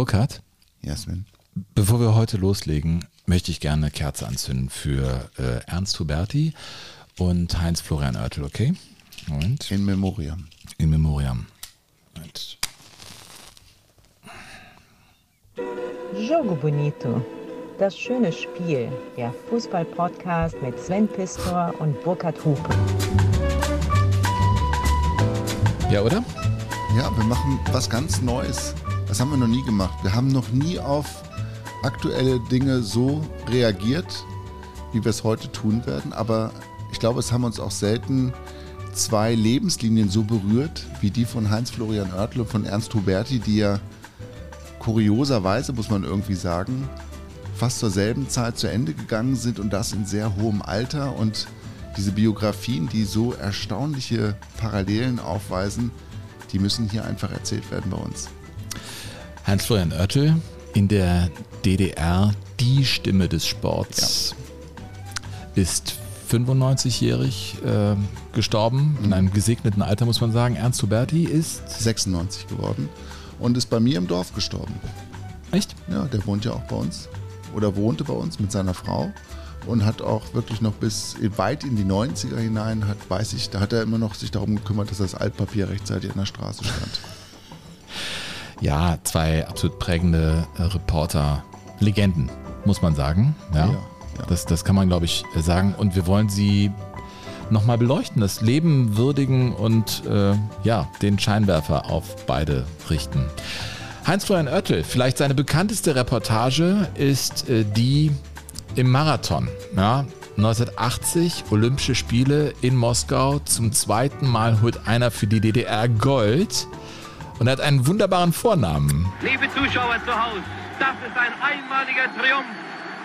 Burkhard, Jasmin. bevor wir heute loslegen, möchte ich gerne eine Kerze anzünden für äh, Ernst Huberti und Heinz Florian Oertel, okay? Moment. In Memoriam. In Memoriam. Moment. Jogo Bonito. Das schöne Spiel. Der Fußball-Podcast mit Sven Pistor und Burkhard Hupe. Ja, oder? Ja, wir machen was ganz Neues. Das haben wir noch nie gemacht. Wir haben noch nie auf aktuelle Dinge so reagiert, wie wir es heute tun werden. Aber ich glaube, es haben uns auch selten zwei Lebenslinien so berührt, wie die von Heinz-Florian Oertel und von Ernst Huberti, die ja kurioserweise, muss man irgendwie sagen, fast zur selben Zeit zu Ende gegangen sind und das in sehr hohem Alter. Und diese Biografien, die so erstaunliche Parallelen aufweisen, die müssen hier einfach erzählt werden bei uns. Heinz-Florian Oertel, in der DDR die Stimme des Sports, ist 95-jährig äh, gestorben, in einem gesegneten Alter, muss man sagen. Ernst Huberti ist 96 geworden und ist bei mir im Dorf gestorben. Echt? Ja, der wohnt ja auch bei uns oder wohnte bei uns mit seiner Frau und hat auch wirklich noch bis weit in die 90er hinein, hat, weiß ich, da hat er immer noch sich darum gekümmert, dass das Altpapier rechtzeitig an der Straße stand. Ja, zwei absolut prägende äh, Reporter, Legenden, muss man sagen. Ja, Ja, ja. Das, das kann man, glaube ich, äh, sagen. Und wir wollen sie nochmal beleuchten, das Leben würdigen und äh, ja, den Scheinwerfer auf beide richten. Heinz-Florian Oertel, vielleicht seine bekannteste Reportage ist äh, die im Marathon. Ja, 1980 Olympische Spiele in Moskau. Zum zweiten Mal holt einer für die DDR Gold und er hat einen wunderbaren Vornamen. Liebe Zuschauer zu Hause, das ist ein einmaliger Triumph.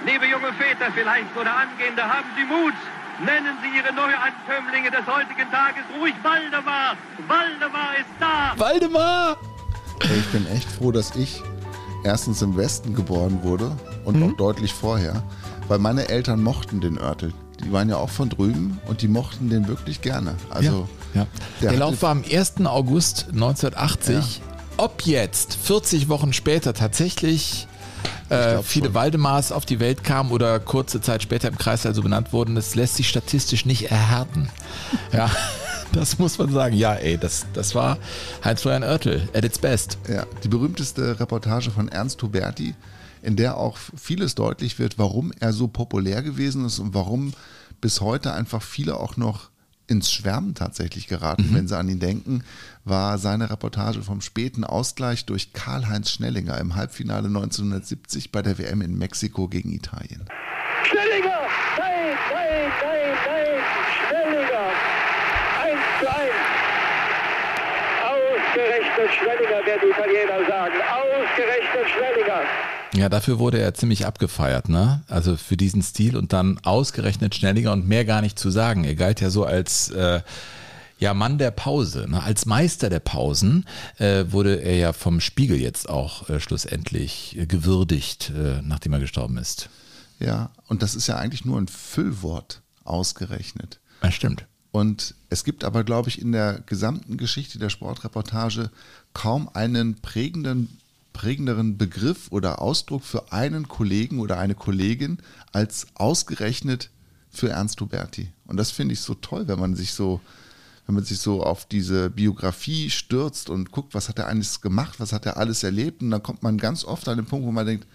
Liebe junge Väter vielleicht oder Angehende, haben Sie Mut. Nennen Sie Ihre Neuankömmlinge des heutigen Tages ruhig Waldemar. Waldemar ist da. Waldemar! Ich bin echt froh, dass ich erstens im Westen geboren wurde und auch deutlich vorher, weil meine Eltern mochten den Örtel. Die waren ja auch von drüben und die mochten den wirklich gerne. Also ja. Der, der hatte- Lauf war am 1. August 1980. Ob jetzt 40 Wochen später tatsächlich äh, viele schon. Waldemars auf die Welt kamen oder kurze Zeit später im Kreißsaal so benannt wurden, das lässt sich statistisch nicht erhärten. Ja, das muss man sagen. Ja, ey, das, das war Heinz-Florian Oertel at its best. Ja, die berühmteste Reportage von Ernst Huberti, in der auch vieles deutlich wird, warum er so populär gewesen ist und warum bis heute einfach viele auch noch ins Schwärmen tatsächlich geraten, wenn sie an ihn denken, war seine Reportage vom späten Ausgleich durch Karl-Heinz Schnellinger im Halbfinale 1970 bei der WM in Mexiko gegen Italien. Schnellinger. Nein, nein, nein, nein. Schnellinger. 1 zu 1. Ausgerechnet Schnellinger, werden die Italiener sagen. Ausgerechnet Schnellinger. Ja, dafür wurde er ziemlich abgefeiert, ne? Also für diesen Stil und dann ausgerechnet Schnellinger und mehr gar nicht zu sagen. Er galt ja so als äh, ja Mann der Pause, ne? als Meister der Pausen äh, wurde er ja vom Spiegel jetzt auch äh, schlussendlich äh, gewürdigt, äh, nachdem er gestorben ist. Ja, und das ist ja eigentlich nur ein Füllwort ausgerechnet. Ja, stimmt. Und es gibt aber, glaube ich, in der gesamten Geschichte der Sportreportage kaum einen prägenden, prägenderen Begriff oder Ausdruck für einen Kollegen oder eine Kollegin als ausgerechnet für Ernst Huberti. Und das finde ich so toll, wenn man sich so, wenn man sich so auf diese Biografie stürzt und guckt, was hat er alles gemacht, was hat er alles erlebt. Und dann kommt man ganz oft an den Punkt, wo man denkt,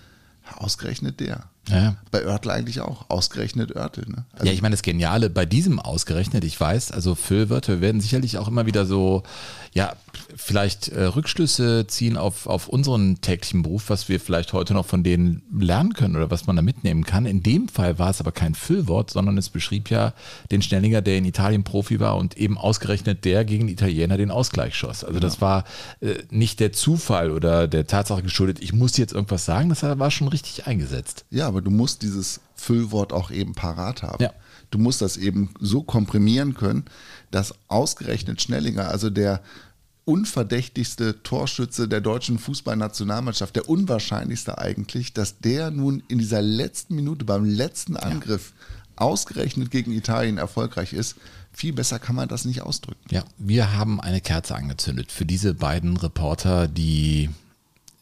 ausgerechnet der. Ja. Bei Oertel eigentlich auch, ausgerechnet Oertel. Ne? Also ja, ich meine, das Geniale bei diesem ausgerechnet, ich weiß, also Füllwörter werden sicherlich auch immer wieder so, ja, vielleicht äh, Rückschlüsse ziehen auf, auf unseren täglichen Beruf, was wir vielleicht heute noch von denen lernen können oder was man da mitnehmen kann. In dem Fall war es aber kein Füllwort, sondern es beschrieb ja den Schnellinger, der in Italien Profi war und eben ausgerechnet der gegen die Italiener den Ausgleich schoss. Also das war äh, nicht der Zufall oder der Tatsache geschuldet, ich muss jetzt irgendwas sagen, das war schon richtig eingesetzt. Ja, aber du musst dieses Füllwort auch eben parat haben. Ja. Du musst das eben so komprimieren können, dass ausgerechnet Schnellinger, also der unverdächtigste Torschütze der deutschen Fußballnationalmannschaft, der unwahrscheinlichste eigentlich, dass der nun in dieser letzten Minute beim letzten Angriff ausgerechnet gegen Italien erfolgreich ist. Viel besser kann man das nicht ausdrücken. Ja, wir haben eine Kerze angezündet für diese beiden Reporter, die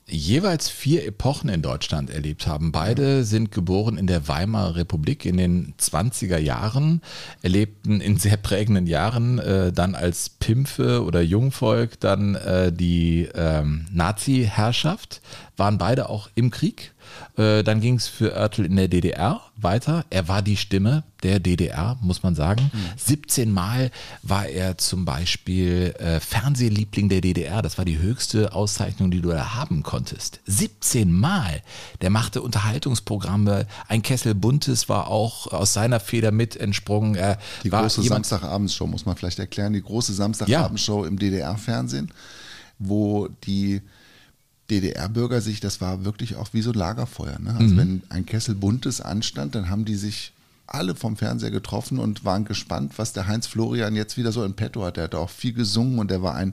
jeweils vier Epochen in Deutschland erlebt haben. Beide sind geboren in der Weimarer Republik in den 20er Jahren, erlebten in sehr prägenden Jahren äh, dann als Pimpfe oder Jungvolk dann äh, die ähm, Nazi-Herrschaft, waren beide auch im Krieg dann ging es für Oertel in der DDR weiter. Er war die Stimme der DDR, muss man sagen. Mhm. 17 Mal war er zum Beispiel äh, Fernsehliebling der DDR. Das war die höchste Auszeichnung, die du da haben konntest. 17 Mal. Der machte Unterhaltungsprogramme. Ein Kessel Buntes war auch aus seiner Feder mit entsprungen. Er die große Samstagabendshow, muss man vielleicht erklären. Die große Samstagabendshow ja. im DDR-Fernsehen, wo die DDR-Bürger sich, das war wirklich auch wie so ein Lagerfeuer. Ne? Also mhm. wenn ein Kessel Buntes anstand, dann haben die sich alle vom Fernseher getroffen und waren gespannt, was der Heinz Florian jetzt wieder so in petto hat. Er hat auch viel gesungen und er war ein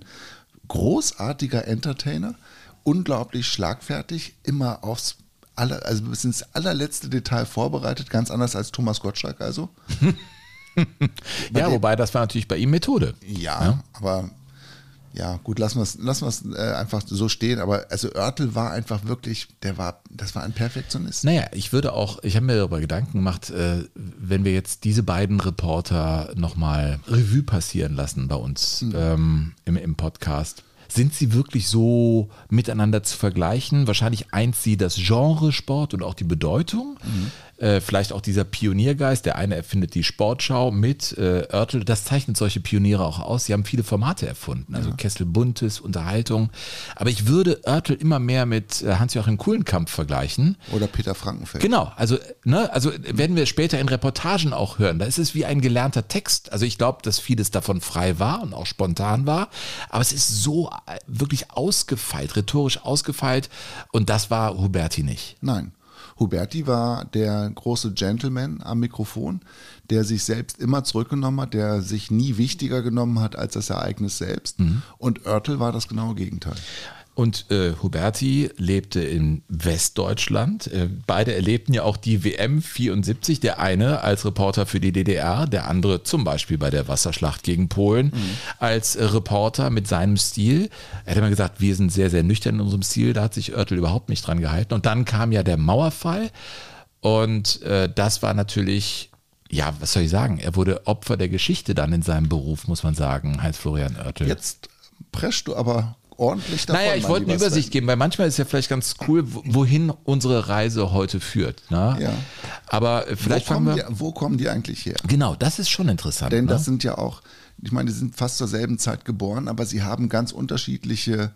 großartiger Entertainer, unglaublich schlagfertig, immer aufs aller, also bis ins allerletzte Detail vorbereitet, ganz anders als Thomas Gottschalk also. ja, wobei das war natürlich bei ihm Methode. Ja, ja. aber ja, gut, lassen wir es lassen äh, einfach so stehen. Aber also Oertel war einfach wirklich, der war, das war ein Perfektionist. Naja, ich würde auch, ich habe mir darüber Gedanken gemacht, äh, wenn wir jetzt diese beiden Reporter nochmal Revue passieren lassen bei uns mhm. ähm, im, im Podcast. Sind sie wirklich so miteinander zu vergleichen? Wahrscheinlich eint sie das Genre Sport und auch die Bedeutung. Mhm. Äh, vielleicht auch dieser Pioniergeist. Der eine erfindet die Sportschau mit äh, Oertel. Das zeichnet solche Pioniere auch aus. Sie haben viele Formate erfunden. Also ja. Kessel Buntes, Unterhaltung. Aber ich würde Oertel immer mehr mit äh, Hans-Joachim Kuhlenkamp vergleichen. Oder Peter Frankenfeld. Genau. Also, ne, also werden wir später in Reportagen auch hören. Da ist es wie ein gelernter Text. Also ich glaube, dass vieles davon frei war und auch spontan war. Aber es ist so äh, wirklich ausgefeilt, rhetorisch ausgefeilt. Und das war Huberti nicht. Nein. Huberti war der große Gentleman am Mikrofon, der sich selbst immer zurückgenommen hat, der sich nie wichtiger genommen hat als das Ereignis selbst. Mhm. Und Oertel war das genaue Gegenteil. Und äh, Huberti lebte in Westdeutschland. Äh, beide erlebten ja auch die WM 74. Der eine als Reporter für die DDR, der andere zum Beispiel bei der Wasserschlacht gegen Polen mhm. als äh, Reporter mit seinem Stil. Er hat immer gesagt, wir sind sehr, sehr nüchtern in unserem Stil. Da hat sich Oertel überhaupt nicht dran gehalten. Und dann kam ja der Mauerfall. Und äh, das war natürlich ja, was soll ich sagen? Er wurde Opfer der Geschichte dann in seinem Beruf, muss man sagen, Heinz-Florian Oertel. Jetzt preschst du aber ordentlich davon. Naja, ich wollte eine Übersicht geben, weil manchmal ist ja vielleicht ganz cool, wohin unsere Reise heute führt. Ne? Ja. Aber vielleicht wo kommen, wir, die, wo kommen die eigentlich her? Genau, das ist schon interessant. Denn ne? das sind ja auch, ich meine, die sind fast zur selben Zeit geboren, aber sie haben ganz unterschiedliche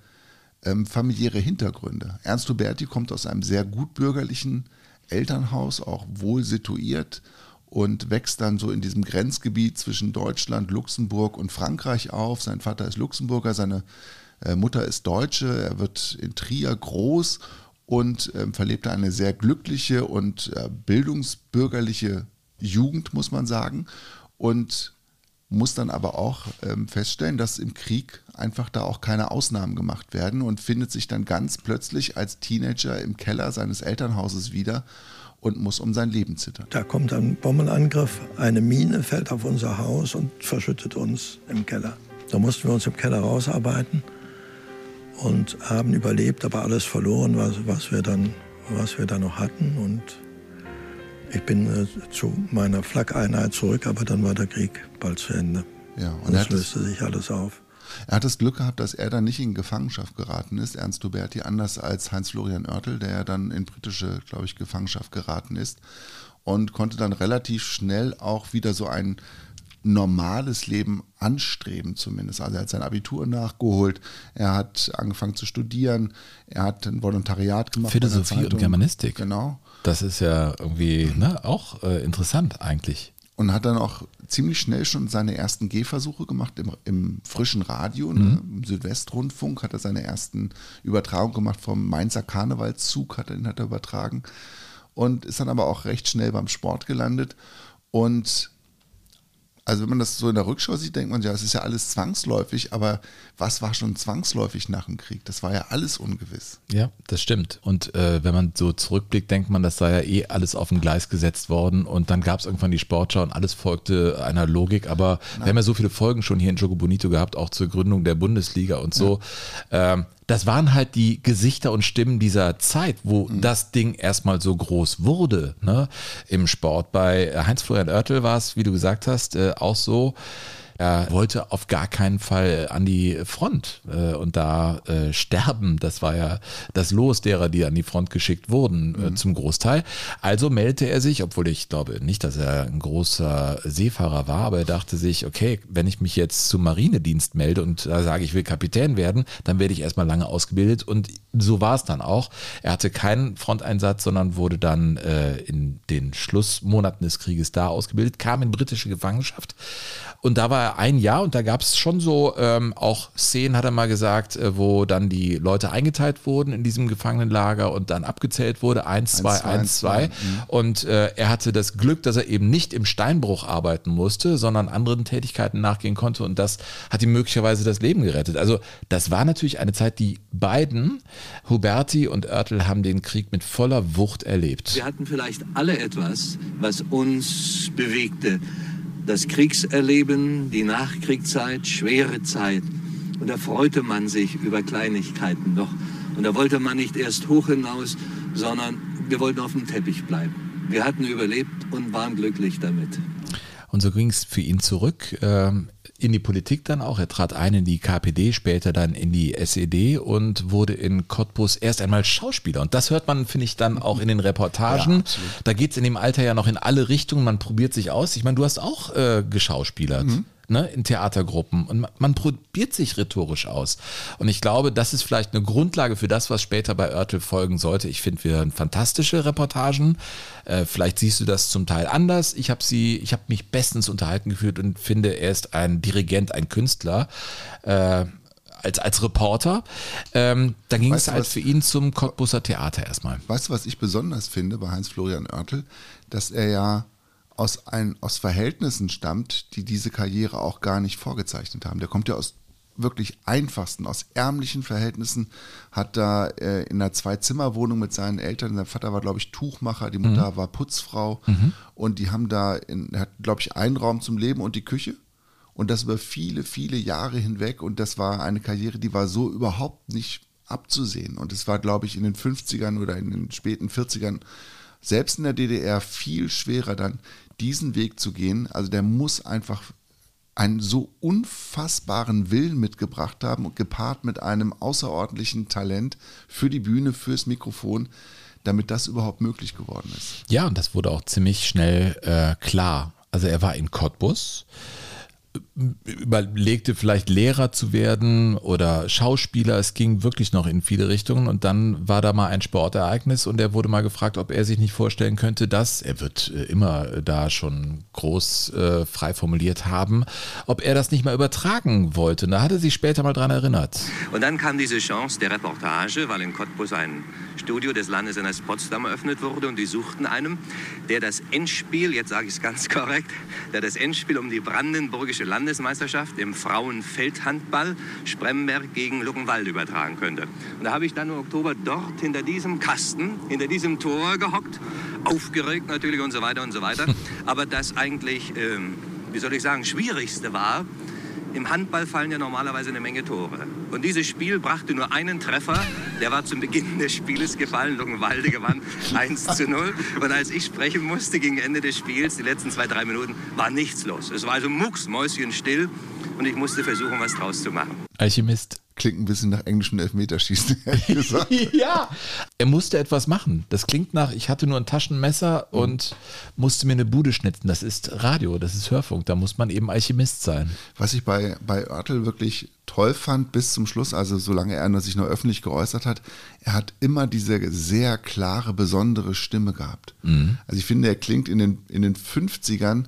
ähm, familiäre Hintergründe. Ernst Huberti kommt aus einem sehr gutbürgerlichen Elternhaus, auch wohl situiert und wächst dann so in diesem Grenzgebiet zwischen Deutschland, Luxemburg und Frankreich auf. Sein Vater ist Luxemburger, seine äh, Mutter ist Deutsche, er wird in Trier groß und äh, verlebt eine sehr glückliche und äh, bildungsbürgerliche Jugend, muss man sagen. Und muss dann aber auch ähm, feststellen, dass im Krieg einfach da auch keine Ausnahmen gemacht werden und findet sich dann ganz plötzlich als Teenager im Keller seines Elternhauses wieder und muss um sein Leben zittern. Da kommt ein Bombenangriff, eine Mine fällt auf unser Haus und verschüttet uns im Keller. Da mussten wir uns im Keller rausarbeiten und haben überlebt, aber alles verloren, was, was, wir, dann, was wir dann noch hatten. Und ich bin äh, zu meiner Flak-Einheit zurück, aber dann war der Krieg bald zu Ende. Ja, und, es löste sich alles auf. Er hat das Glück gehabt, dass er dann nicht in Gefangenschaft geraten ist, Ernst Huberti, anders als Heinz-Florian Oertel, der ja dann in britische, glaube ich, Gefangenschaft geraten ist und konnte dann relativ schnell auch wieder so ein normales Leben anstreben zumindest. Also er hat sein Abitur nachgeholt, er hat angefangen zu studieren, er hat ein Volontariat gemacht. Philosophie und Germanistik. Genau. Das ist ja irgendwie ne, auch äh, interessant eigentlich. Und hat dann auch ziemlich schnell schon seine ersten Gehversuche gemacht im, im frischen Radio, ne? mhm. im Südwestrundfunk hat er seine ersten Übertragungen gemacht vom Mainzer Karnevalszug, hat er, ihn hat er übertragen und ist dann aber auch recht schnell beim Sport gelandet und also wenn man das so in der Rückschau sieht, denkt man ja, es ist ja alles zwangsläufig, aber was war schon zwangsläufig nach dem Krieg? Das war ja alles ungewiss. Ja, das stimmt. Und äh, wenn man so zurückblickt, denkt man, das sei ja eh alles auf ein Gleis gesetzt worden und dann gab es irgendwann die Sportschau und alles folgte einer Logik. Aber Nein. wir haben ja so viele Folgen schon hier in Jogo Bonito gehabt, auch zur Gründung der Bundesliga und so. Ja. Ähm, das waren halt die Gesichter und Stimmen dieser Zeit, wo Mhm. das Ding erstmal so groß wurde ne, im Sport. Bei Heinz-Florian Oertel war es, wie du gesagt hast, äh, auch so. Er wollte auf gar keinen Fall an die Front äh, und da äh, sterben. Das war ja das Los derer, die an die Front geschickt wurden, äh, zum Großteil. Also meldete er sich, obwohl ich glaube nicht, dass er ein großer Seefahrer war, aber er dachte sich, okay, wenn ich mich jetzt zum Marinedienst melde und da sage, ich will Kapitän werden, dann werde ich erstmal lange ausgebildet und so war es dann auch. Er hatte keinen Fronteinsatz, sondern wurde dann äh, in den Schlussmonaten des Krieges da ausgebildet, kam in britische Gefangenschaft und da war er ein Jahr und da gab es schon so ähm, auch Szenen, hat er mal gesagt, äh, wo dann die Leute eingeteilt wurden in diesem Gefangenenlager und dann abgezählt wurde, eins, zwei, zwei, eins, zwei. zwei. Und äh, er hatte das Glück, dass er eben nicht im Steinbruch arbeiten musste, sondern anderen Tätigkeiten nachgehen konnte und das hat ihm möglicherweise das Leben gerettet. Also das war natürlich eine Zeit, die beiden, Huberti und Oertel, haben den Krieg mit voller Wucht erlebt. Wir hatten vielleicht alle etwas, was uns bewegte. Das Kriegserleben, die Nachkriegszeit, schwere Zeit. Und da freute man sich über Kleinigkeiten noch. Und da wollte man nicht erst hoch hinaus, sondern wir wollten auf dem Teppich bleiben. Wir hatten überlebt und waren glücklich damit. Und so ging es für ihn zurück ähm, in die Politik dann auch. Er trat ein in die KPD, später dann in die SED und wurde in Cottbus erst einmal Schauspieler. Und das hört man, finde ich, dann auch in den Reportagen. da geht es in dem Alter ja noch in alle Richtungen. Man probiert sich aus. Ich meine, du hast auch äh, geschauspielert. Ne, in Theatergruppen und man, man probiert sich rhetorisch aus. Und ich glaube, das ist vielleicht eine Grundlage für das, was später bei Oertel folgen sollte. Ich finde, wir hören fantastische Reportagen. Äh, vielleicht siehst du das zum Teil anders. Ich habe sie, ich habe mich bestens unterhalten gefühlt und finde, er ist ein Dirigent, ein Künstler. Äh, als, als Reporter. Ähm, dann ging Weißt es halt was? für ihn zum Cottbusser Theater erstmal. Weißt du, was ich besonders finde bei Heinz-Florian Oertel? Dass er ja aus, ein, aus Verhältnissen stammt, die diese Karriere auch gar nicht vorgezeichnet haben. Der kommt ja aus wirklich einfachsten, aus ärmlichen Verhältnissen, hat da äh, in einer Zwei-Zimmer-Wohnung mit seinen Eltern, sein Vater war, glaube ich, Tuchmacher, die Mutter war Putzfrau. Und die haben da, in, hat, glaube ich, einen Raum zum Leben und die Küche. Und das über viele, viele Jahre hinweg. Und das war eine Karriere, die war so überhaupt nicht abzusehen. Und es war, glaube ich, in den 50ern oder in den späten 40ern selbst in der DDR viel schwerer dann diesen Weg zu gehen. Also der muss einfach einen so unfassbaren Willen mitgebracht haben und gepaart mit einem außerordentlichen Talent für die Bühne, fürs Mikrofon, damit das überhaupt möglich geworden ist. Ja, und das wurde auch ziemlich schnell äh, klar. Also er war in Cottbus, überlegte vielleicht Lehrer zu werden oder Schauspieler. Es ging wirklich noch in viele Richtungen und dann war da mal ein Sportereignis und er wurde mal gefragt, ob er sich nicht vorstellen könnte, dass, er wird äh, immer da schon groß äh, frei formuliert haben, ob er das nicht mal übertragen wollte. Und da hat er sich später mal dran erinnert. Und dann kam diese Chance der Reportage, weil in Cottbus ein Studio des Landessenats Potsdam eröffnet wurde und die suchten einen, der das Endspiel, jetzt sage ich es ganz korrekt, der das Endspiel um die brandenburgische Landesmeisterschaft im Frauenfeldhandball Spremberg gegen Luckenwald übertragen könnte. Und da habe ich dann im Oktober dort hinter diesem Kasten, hinter diesem Tor gehockt, aufgeregt natürlich und so weiter und so weiter. Aber das eigentlich, ähm, wie soll ich sagen, Schwierigste war, im Handball fallen ja normalerweise eine Menge Tore. Und dieses Spiel brachte nur einen Treffer. Der war zum Beginn des Spieles gefallen. Luckenwalde gewann 1 zu 0. Und als ich sprechen musste gegen Ende des Spiels, die letzten zwei, drei Minuten, war nichts los. Es war also mucksmäuschen still. Und ich musste versuchen, was draus zu machen. Alchemist. Klingt ein bisschen nach englischem Elfmeterschießen, ehrlich gesagt. ja, er musste etwas machen. Das klingt nach, ich hatte nur ein Taschenmesser und musste mir eine Bude schnitzen. Das ist Radio, das ist Hörfunk, da muss man eben Alchemist sein. Was ich bei, bei Oertel wirklich toll fand bis zum Schluss, also solange er sich nur öffentlich geäußert hat, er hat immer diese sehr klare, besondere Stimme gehabt. Also ich finde, er klingt in den, in den 50ern,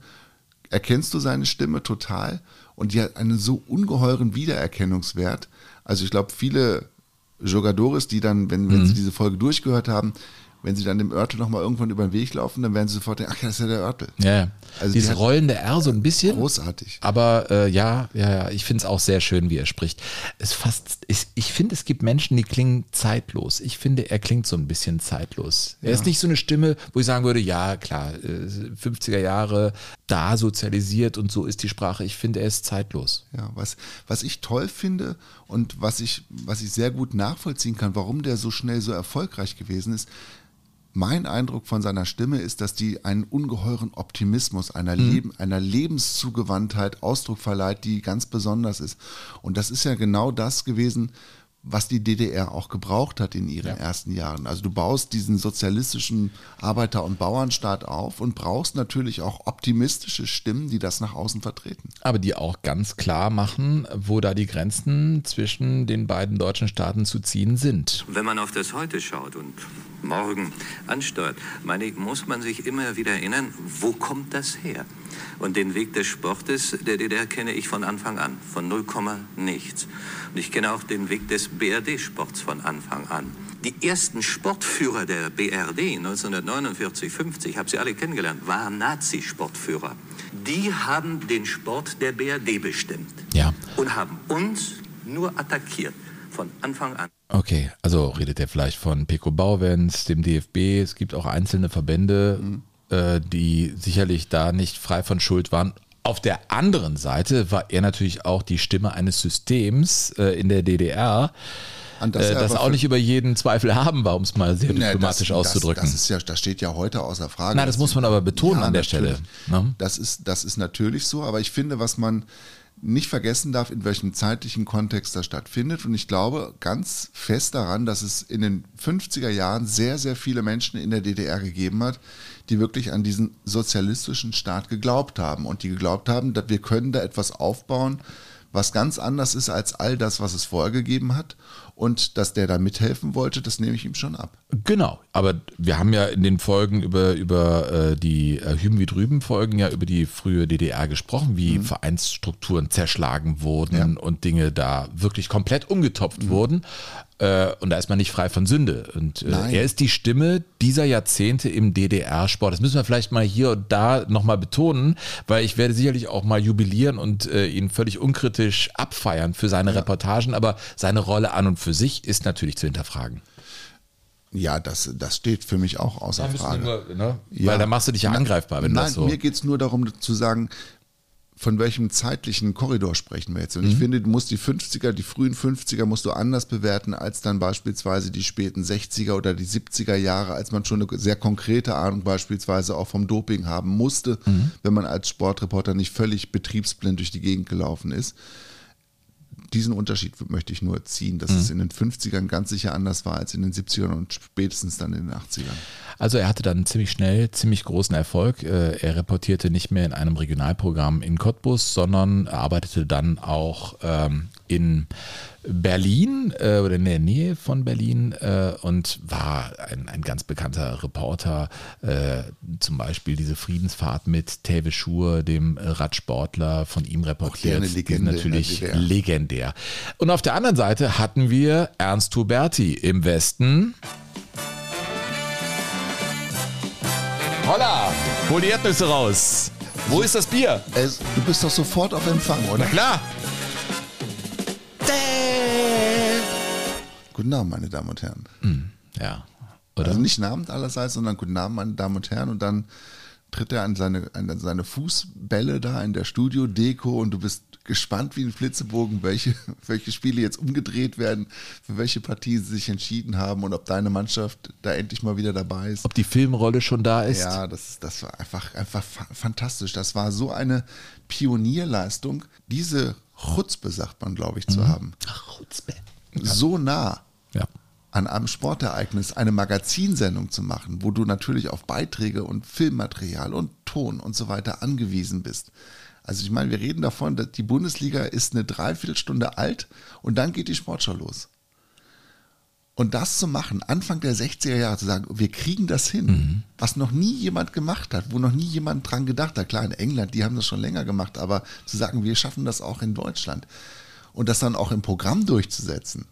erkennst du seine Stimme total und die hat einen so ungeheuren Wiedererkennungswert. Also ich glaube, viele Jogadores, die dann, wenn, wenn sie diese Folge durchgehört haben, wenn sie dann dem Oertel nochmal irgendwann über den Weg laufen, dann werden sie sofort denken, ach ja, das ist ja der Oertel. Ja, ja. Also Dieses die rollende R so ein bisschen. Großartig. Aber äh, ja, ja, ja, ich finde es auch sehr schön, wie er spricht. Es fast, ich, ich finde, es gibt Menschen, die klingen zeitlos. Ich finde, er klingt so ein bisschen zeitlos. Er ist nicht so eine Stimme, wo ich sagen würde, ja, klar, äh, 50er Jahre, da sozialisiert und so ist die Sprache. Ich finde, er ist zeitlos. Ja, was, was ich toll finde und was ich, was ich sehr gut nachvollziehen kann, warum der so schnell so erfolgreich gewesen ist, mein Eindruck von seiner Stimme ist, dass die einen ungeheuren Optimismus, einer, mhm. Leben, einer Lebenszugewandtheit Ausdruck verleiht, die ganz besonders ist. Und das ist ja genau das gewesen, was die DDR auch gebraucht hat in ihren ja. ersten Jahren. Also du baust diesen sozialistischen Arbeiter- und Bauernstaat auf und brauchst natürlich auch optimistische Stimmen, die das nach außen vertreten. Aber die auch ganz klar machen, wo da die Grenzen zwischen den beiden deutschen Staaten zu ziehen sind. Wenn man auf das Heute schaut und morgen ansteuert, meine muss man sich immer wieder erinnern, wo kommt das her? Und den Weg des Sportes der DDR kenne ich von Anfang an, von 0, nichts. Und ich kenne auch den Weg des BRD-Sports von Anfang an. Die ersten Sportführer der BRD 1949, 50, habe sie alle kennengelernt, waren Nazi-Sportführer. Die haben den Sport der BRD bestimmt ja. und haben uns nur attackiert von Anfang an. Okay, also redet er vielleicht von Pico Bauwens, dem DFB. Es gibt auch einzelne Verbände, mhm. äh, die sicherlich da nicht frei von Schuld waren. Auf der anderen Seite war er natürlich auch die Stimme eines Systems äh, in der DDR, das, äh, das auch nicht über jeden Zweifel haben war, um es mal sehr diplomatisch das, auszudrücken. Das, das, ist ja, das steht ja heute außer Frage. Nein, das muss man aber betonen ja, an der Stelle. Ne? Das, ist, das ist natürlich so, aber ich finde, was man nicht vergessen darf, in welchem zeitlichen Kontext das stattfindet. Und ich glaube ganz fest daran, dass es in den 50er Jahren sehr, sehr viele Menschen in der DDR gegeben hat, die wirklich an diesen sozialistischen Staat geglaubt haben und die geglaubt haben, dass wir können da etwas aufbauen, was ganz anders ist als all das, was es vorher gegeben hat. Und dass der da mithelfen wollte, das nehme ich ihm schon ab. Genau, aber wir haben ja in den Folgen über, über äh, die äh, Hüben wie drüben Folgen ja über die frühe DDR gesprochen, wie mhm. Vereinsstrukturen zerschlagen wurden ja. und Dinge da wirklich komplett umgetopft mhm. wurden. Äh, und da ist man nicht frei von Sünde. Und äh, er ist die Stimme dieser Jahrzehnte im DDR-Sport. Das müssen wir vielleicht mal hier und da nochmal betonen, weil ich werde sicherlich auch mal jubilieren und äh, ihn völlig unkritisch abfeiern für seine ja. Reportagen, aber seine Rolle an und für sich ist natürlich zu hinterfragen. Ja, das, das steht für mich auch außer Frage. Nur, ne? ja. Weil da machst du dich ja angreifbar, wenn Nein, das so. Mir geht es nur darum zu sagen, von welchem zeitlichen Korridor sprechen wir jetzt? Und mhm. ich finde, du musst die 50er, die frühen 50er musst du anders bewerten als dann beispielsweise die späten 60er oder die 70er Jahre, als man schon eine sehr konkrete Ahnung beispielsweise auch vom Doping haben musste, mhm. wenn man als Sportreporter nicht völlig betriebsblind durch die Gegend gelaufen ist diesen Unterschied möchte ich nur ziehen, dass mhm. es in den 50ern ganz sicher anders war als in den 70ern und spätestens dann in den 80ern. Also er hatte dann ziemlich schnell ziemlich großen Erfolg. Äh, er reportierte nicht mehr in einem Regionalprogramm in Cottbus, sondern arbeitete dann auch ähm, in Berlin äh, oder in der Nähe von Berlin äh, und war ein, ein ganz bekannter Reporter. Zum Beispiel diese Friedensfahrt mit Teve Schur, dem Radsportler, von ihm reportiert. Auch eine Legende natürlich legendär. Und auf der anderen Seite hatten wir Ernst Huberti im Westen. Holla, hol die Erdnüsse raus. Wo ist das Bier? Es, du bist doch sofort auf Empfang, oder? Na klar. Guten Abend, meine Damen und Herren. Hm, ja. Oder? Also nicht Abend allerseits, sondern Guten Abend, meine Damen und Herren. Und dann tritt er an seine, an seine Fußbälle da in der Studio-Deko und du bist gespannt wie ein Flitzebogen, welche, welche Spiele jetzt umgedreht werden, für welche Partie sie sich entschieden haben und ob deine Mannschaft da endlich mal wieder dabei ist. Ob die Filmrolle schon da ist. Ja, das, das war einfach, einfach fantastisch. Das war so eine Pionierleistung, diese Chutzpe, sagt man, glaube ich, zu mhm. haben. Ach, Chutzpe. So nah ja. An einem Sportereignis eine Magazinsendung zu machen, wo du natürlich auf Beiträge und Filmmaterial und Ton und so weiter angewiesen bist. Also ich meine, wir reden davon, dass die Bundesliga ist eine Dreiviertelstunde alt und dann geht die Sportschau los. Und das zu machen, Anfang der 60er Jahre zu sagen, wir kriegen das hin, mhm. was noch nie jemand gemacht hat, wo noch nie jemand dran gedacht hat. Klar, in England, die haben das schon länger gemacht, aber zu sagen, wir schaffen das auch in Deutschland und das dann auch im Programm durchzusetzen,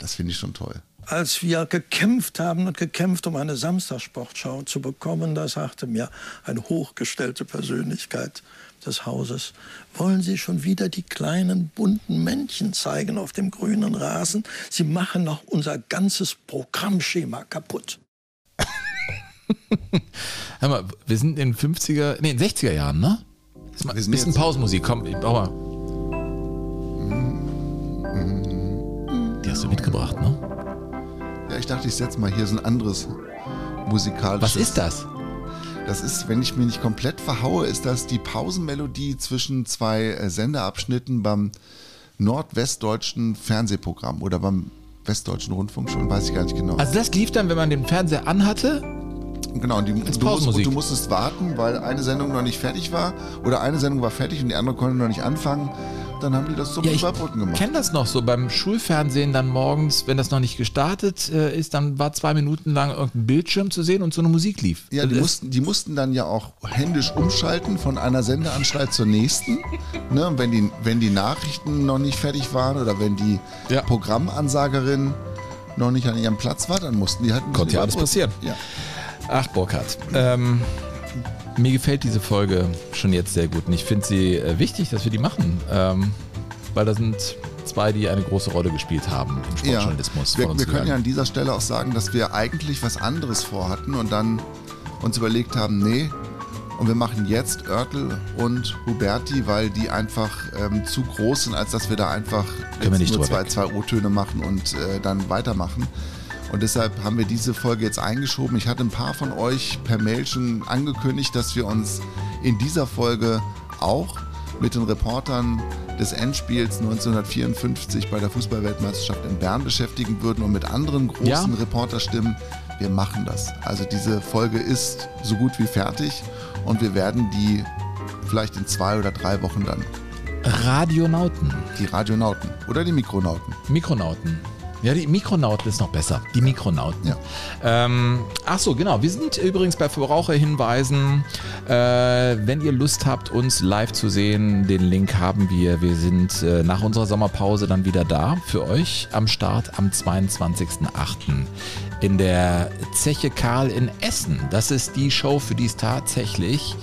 das finde ich schon toll. Als wir gekämpft haben und gekämpft, um eine Samstagsportschau zu bekommen, da sagte mir eine hochgestellte Persönlichkeit des Hauses, wollen Sie schon wieder die kleinen bunten Männchen zeigen auf dem grünen Rasen? Sie machen noch unser ganzes Programmschema kaputt. Hör mal, wir sind in den 50er, nee, in den 60er Jahren, ne? Mal, Wir sind bisschen Pausenmusik, komm, ich brauch mal. Die hast du mitgebracht, ne? Ja, ich dachte, ich setze mal hier so ein anderes musikalisches. Was ist das? Das ist, wenn ich mich nicht komplett verhaue, ist das die Pausenmelodie zwischen zwei äh, Sendeabschnitten beim nordwestdeutschen Fernsehprogramm oder beim westdeutschen Rundfunk schon, weiß ich gar nicht genau. Also das lief dann, wenn man den Fernseher anhatte? genau, und die, du, musst, und du musstest warten, weil eine Sendung noch nicht fertig war oder eine Sendung war fertig und die andere konnte noch nicht anfangen. Dann haben die das zum Ja, ich Überbrücken gemacht. kenne das noch so beim Schulfernsehen dann morgens, wenn das noch nicht gestartet äh, ist, dann war zwei Minuten lang irgendein Bildschirm zu sehen und so eine Musik lief. Ja, die mussten, die mussten dann ja auch händisch umschalten von einer Sendeanstalt zur nächsten. Ne, wenn, die, wenn die Nachrichten noch nicht fertig waren oder wenn die Ja. Programmansagerin noch nicht an ihrem Platz war, dann mussten die halt. Konnte ja alles passieren. Ja. Ach, Burkhard. Ähm, mir gefällt diese Folge schon jetzt sehr gut und ich finde sie äh, wichtig, dass wir die machen, ähm, weil da sind zwei, die eine große Rolle gespielt haben im Ja. Sportjournalismus. Wir, von uns wir können ja an dieser Stelle auch sagen, dass wir eigentlich was anderes vorhatten und dann uns überlegt haben, nee, und wir machen jetzt Oertel und Huberti, weil die einfach ähm, zu groß sind, als dass wir da einfach wir nur zwei, zwei O-Töne machen und äh, dann weitermachen. Und deshalb haben wir diese Folge jetzt eingeschoben. Ich hatte ein paar von euch per Mail schon angekündigt, dass wir uns in dieser Folge auch mit den Reportern des Endspiels 1954 bei der Fußballweltmeisterschaft in Bern beschäftigen würden und mit anderen großen Ja. Reporterstimmen. Wir machen das. Also diese Folge ist so gut wie fertig und wir werden die vielleicht in zwei oder drei Wochen dann, Radionauten, die Radionauten oder die Mikronauten. Mikronauten. Ja, die Mikronauten ist noch besser. Die Mikronauten. Ja. Ähm, ach so, genau. Wir sind übrigens bei Verbraucherhinweisen. Äh, wenn ihr Lust habt, uns live zu sehen, den Link haben wir. Wir sind äh, nach unserer Sommerpause dann wieder da für euch am Start am 22.08. in der Zeche Karl in Essen. Das ist die Show, für die es tatsächlich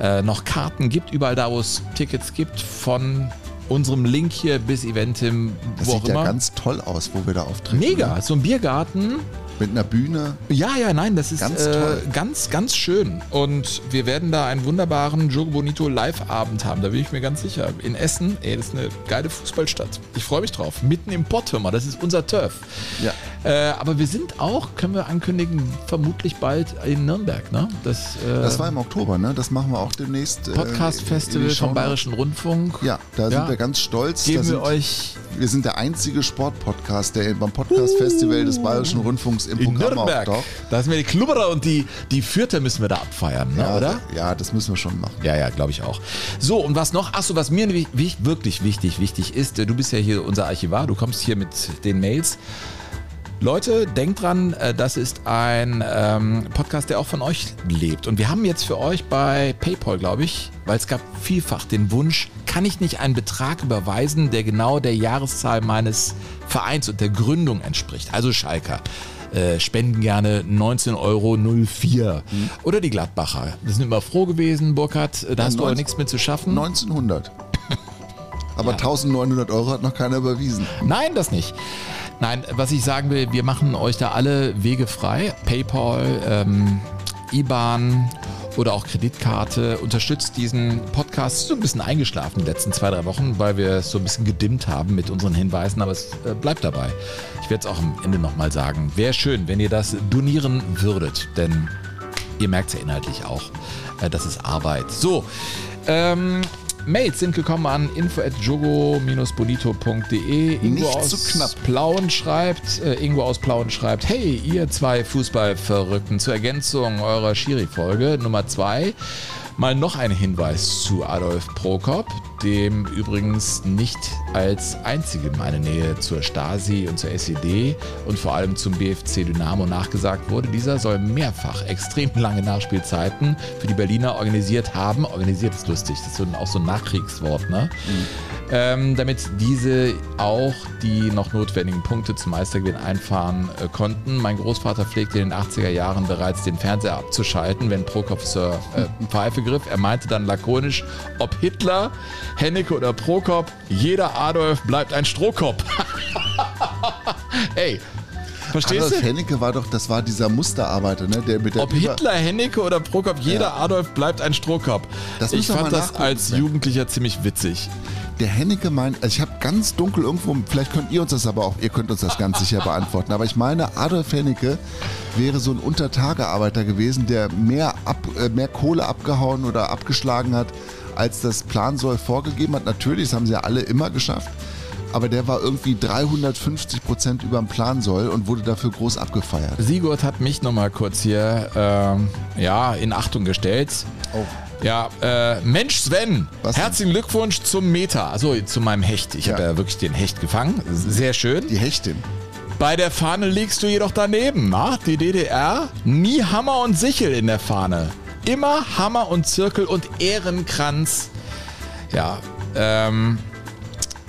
äh, noch Karten gibt, überall da, wo es Tickets gibt, von unserem Link hier bis Eventim, Das wo sieht auch ja immer. ganz toll aus, wo wir da auftreten. Mega, so ein Biergarten. Mit einer Bühne. Ja, ja, nein, das ist Ganz äh, ganz, ganz schön. Und wir werden da einen wunderbaren Jogo Bonito Live-Abend haben, da bin ich mir ganz sicher. In Essen, ey, das ist eine geile Fußballstadt. Ich freue mich drauf. Mitten im Potthümmer, das ist unser Turf. Ja. Äh, aber wir sind auch, können wir ankündigen, vermutlich bald in Nürnberg, ne? Das, äh, Das war im Oktober, ne? Das machen wir auch demnächst. äh, Podcast-Festival vom. Bayerischen Rundfunk. Ja, da Ja. sind wir ganz stolz. Geben wir euch wir sind der einzige Sportpodcast, der beim Podcast-Festival des Bayerischen Rundfunks im in Programm Nürnberg. auftaucht. Da sind wir die Klubberer und die, die Vierter müssen wir da abfeiern, ne, Ja, oder? Ja, das müssen wir schon machen. Ja, ja, glaube ich auch. So, und was noch? Achso, was mir wi- wi- wirklich wichtig, wichtig ist, äh, du bist ja hier unser Archivar, du kommst hier mit den Mails. Leute, denkt dran, äh, das ist ein ähm, Podcast, der auch von euch lebt. Und wir haben jetzt für euch bei PayPal, glaube ich, weil es gab vielfach den Wunsch, kann ich nicht einen Betrag überweisen, der genau der Jahreszahl meines Vereins und der Gründung entspricht? Also Schalker. Äh, spenden gerne 19,04 Euro. Oder die Gladbacher. Wir sind immer froh gewesen, Burkhard. Da hast du aber 19 nichts mit zu schaffen. 1900. Aber 1900 Euro hat noch keiner überwiesen. Nein, das nicht. Nein, was ich sagen will, wir machen euch da alle Wege frei. PayPal, ähm, IBAN oder auch Kreditkarte. Unterstützt diesen Podcast. So ein bisschen eingeschlafen die letzten zwei, drei Wochen, weil wir es so ein bisschen gedimmt haben mit unseren Hinweisen, aber es äh, bleibt dabei. Ich werde es auch am Ende nochmal sagen. Wäre schön, wenn ihr das donieren würdet, denn ihr merkt es ja inhaltlich auch. Äh, das ist Arbeit. So, ähm, Mails sind gekommen an info.jogo-bonito.de. Ingo Nicht aus zu knapp. Plauen schreibt, äh, Ingo aus Plauen schreibt, hey, ihr zwei Fußballverrückten, zur Ergänzung eurer Schiri-Folge Nummer zwei mal noch ein Hinweis zu Adolf Prokop, dem übrigens nicht als einzigem eine Nähe zur Stasi und zur SED und vor allem zum BFC Dynamo nachgesagt wurde. Dieser soll mehrfach extrem lange Nachspielzeiten für die Berliner organisiert haben. Organisiert ist lustig, das ist auch so ein Nachkriegswort, ne? ähm, damit diese auch die noch notwendigen Punkte zum Meistergewinn einfahren äh, konnten. Mein Großvater pflegte in den 80er Jahren bereits den Fernseher abzuschalten, wenn Prokop zur äh, Pfeife griff. Er meinte dann lakonisch, ob Hitler, Hennecke oder Prokop, jeder Adolf bleibt ein Strohkopf. Ey, Verstehst Adolf du? Hennecke war doch, das war dieser Musterarbeiter, ne? Der mit der Ob Über- Hitler, Hennecke oder Prokop, jeder Adolf bleibt ein Strohkopf. Das ich fand das als Sven. Jugendlicher ziemlich witzig. Der Hennecke meint, also ich habe ganz dunkel irgendwo, vielleicht könnt ihr uns das aber auch, ihr könnt uns das ganz sicher beantworten, aber ich meine, Adolf Hennecke wäre so ein Untertagearbeiter gewesen, der mehr, ab, äh, mehr Kohle abgehauen oder abgeschlagen hat, als das Plansoll vorgegeben hat. Natürlich, das haben sie ja alle immer geschafft, aber der war irgendwie 350 Prozent über dem Plansoll und wurde dafür groß abgefeiert. Sigurd hat mich nochmal kurz hier ähm, ja, in Achtung gestellt. Oh. Ja, äh, Mensch Sven, Was denn? herzlichen Glückwunsch zum Meter, also zu meinem Hecht. Ich Ja. habe ja wirklich den Hecht gefangen, sehr schön. Die Hechtin. Bei der Fahne liegst du jedoch daneben, na? Die DDR, nie Hammer und Sichel in der Fahne. Immer Hammer und Zirkel und Ehrenkranz. Ja, ähm,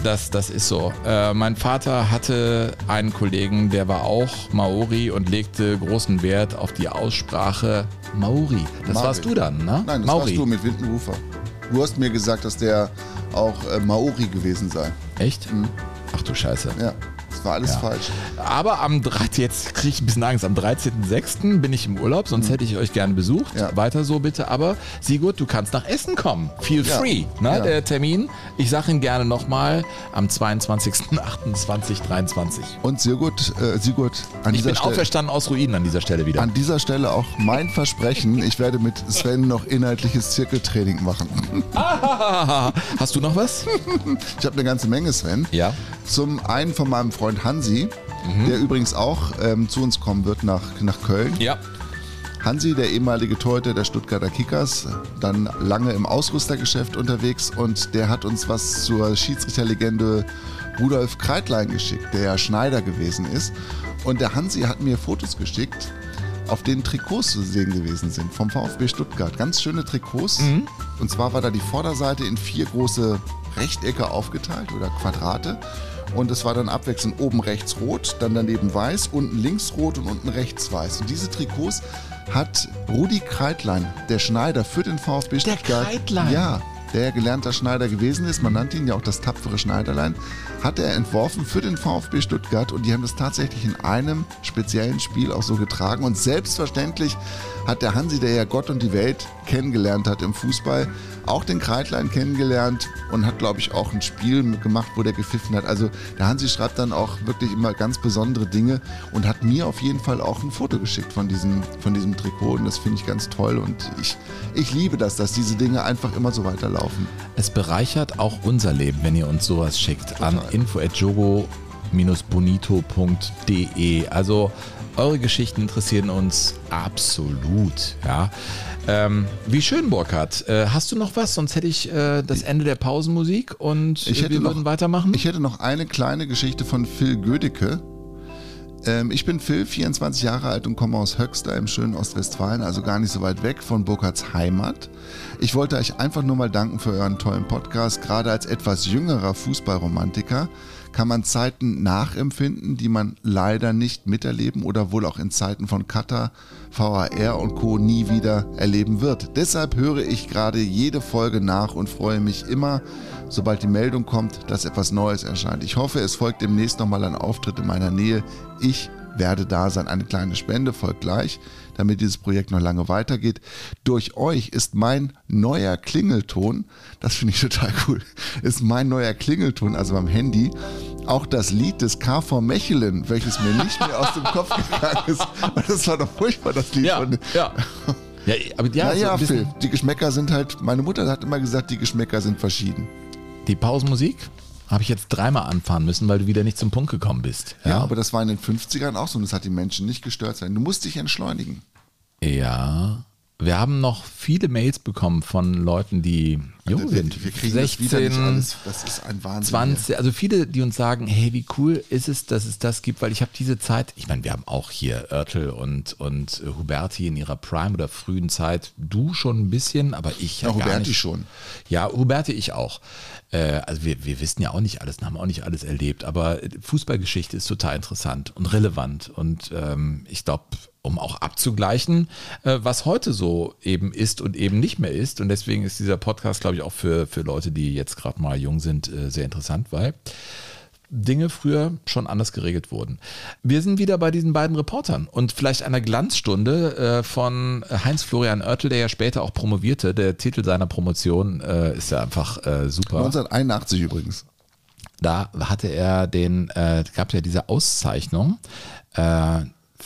das, das ist so. Äh, mein Vater hatte einen Kollegen, der war auch Maori und legte großen Wert auf die Aussprache Maori. Das Maori. warst du dann, ne? Nein, das Maori. warst du mit Windenrufer. Du hast mir gesagt, dass der auch äh, Maori gewesen sei. Echt? Ach du Scheiße. Ja, war alles Ja. falsch. Aber am 13. jetzt kriege ich ein bisschen Angst. Am 13.06. bin ich im Urlaub, sonst hätte ich euch gerne besucht. Mhm. Ja. Weiter so bitte. Aber Sigurd, du kannst nach Essen kommen. Feel Ja. free. Ne? Der Termin. Ich sage ihn gerne nochmal am 22.08.2023. Und Sigurd, äh, Sigurd an Ich dieser bin Stelle. auferstanden aus Ruinen an dieser Stelle wieder. An dieser Stelle auch mein Versprechen, ich werde mit Sven noch inhaltliches Zirkeltraining machen. Hast du noch was? Ich habe eine ganze Menge, Sven. Ja. Zum einen von meinem Freund Hansi, der übrigens auch ähm, zu uns kommen wird nach, nach Köln. Ja. Hansi, der ehemalige Torhüter der Stuttgarter Kickers, dann lange im Ausrüstergeschäft unterwegs und der hat uns was zur Schiedsrichterlegende Rudolf Kreitlein geschickt, der ja Schneider gewesen ist. Und der Hansi hat mir Fotos geschickt, auf denen Trikots zu sehen gewesen sind vom VfB Stuttgart. Ganz schöne Trikots. Und zwar war da die Vorderseite in vier große Rechtecke aufgeteilt oder Quadrate. Und es war dann abwechselnd oben rechts rot, dann daneben weiß, unten links rot und unten rechts weiß. Und diese Trikots hat Rudi Kreitlein, der Schneider für den VfB Stuttgart. Kreitlein? Ja, der gelernter Schneider gewesen ist, man nannte ihn ja auch das tapfere Schneiderlein, hat er entworfen für den VfB Stuttgart und die haben das tatsächlich in einem speziellen Spiel auch so getragen. Und selbstverständlich hat der Hansi, der ja Gott und die Welt kennengelernt hat im Fußball, auch den Kreitlein kennengelernt und hat, glaube ich, auch ein Spiel gemacht, wo der gepfiffen hat. Also der Hansi schreibt dann auch wirklich immer ganz besondere Dinge und hat mir auf jeden Fall auch ein Foto geschickt von diesem, von diesem Trikot und das finde ich ganz toll und ich, ich liebe das, dass diese Dinge einfach immer so weiterlaufen. Es bereichert auch unser Leben, wenn ihr uns sowas schickt an info@jogo-bonito.de. Also eure Geschichten interessieren uns absolut. Ja. Ähm, wie schön, Burkhard. Äh, hast du noch was? Sonst hätte ich äh, das Ende der Pausenmusik und Ich äh, hätte wir noch- würden weitermachen. Ich hätte noch eine kleine Geschichte von Phil Gödecke. Ähm, ich bin Phil, 24 Jahre alt und komme aus Höxter im schönen Ostwestfalen, also gar nicht so weit weg von Burkhards Heimat. Ich wollte euch einfach nur mal danken für euren tollen Podcast. Gerade als etwas jüngerer Fußballromantiker kann man Zeiten nachempfinden, die man leider nicht miterleben oder wohl auch in Zeiten von Katar, VAR und Co. nie wieder erleben wird. Deshalb höre ich gerade jede Folge nach und freue mich immer, sobald die Meldung kommt, dass etwas Neues erscheint. Ich hoffe, es folgt demnächst nochmal ein Auftritt in meiner Nähe. Ich werde da sein. Eine kleine Spende folgt gleich, damit dieses Projekt noch lange weitergeht. Durch euch ist mein neuer Klingelton, das finde ich total cool, ist mein neuer Klingelton, also beim Handy, auch das Lied des KV Mechelen, welches mir nicht mehr aus dem Kopf gegangen ist. Und das war doch furchtbar, das Lied. ja, ja. Ja, aber ja, so naja, bisschen- Phil, die Geschmäcker sind halt, meine Mutter hat immer gesagt, die Geschmäcker sind verschieden. Die Pausenmusik habe ich jetzt dreimal anfahren müssen, weil du wieder nicht zum Punkt gekommen bist. Ja, aber das war in den 50ern auch so und das hat die Menschen nicht gestört sein. Du musst dich entschleunigen. Ja. Wir haben noch viele Mails bekommen von Leuten, die jung wir, sind. wir kriegen das wieder alles. Das ist ein Wahnsinn. 20, also viele, die uns sagen, hey, wie cool ist es, dass es das gibt, weil ich habe diese Zeit, ich meine, wir haben auch hier Oertel und, und Huberti in ihrer Prime oder frühen Zeit, du schon ein bisschen, aber ich ja, Ja, Huberti nicht. schon. Ja, Huberti ich auch. Äh, also wir, wir wissen ja auch nicht alles, und haben auch nicht alles erlebt, aber Fußballgeschichte ist total interessant und relevant und ähm, ich glaube, um auch abzugleichen, äh, was heute so eben ist und eben nicht mehr ist. Und deswegen ist dieser Podcast, glaube ich, auch für, für Leute, die jetzt gerade mal jung sind, äh, sehr interessant, weil Dinge früher schon anders geregelt wurden. Wir sind wieder bei diesen beiden Reportern und vielleicht einer Glanzstunde äh, von Heinz-Florian Oertel, der ja später auch promovierte. Der Titel seiner Promotion ist ja einfach super. 1981 übrigens. Da hatte er den, äh, gab es ja diese Auszeichnung.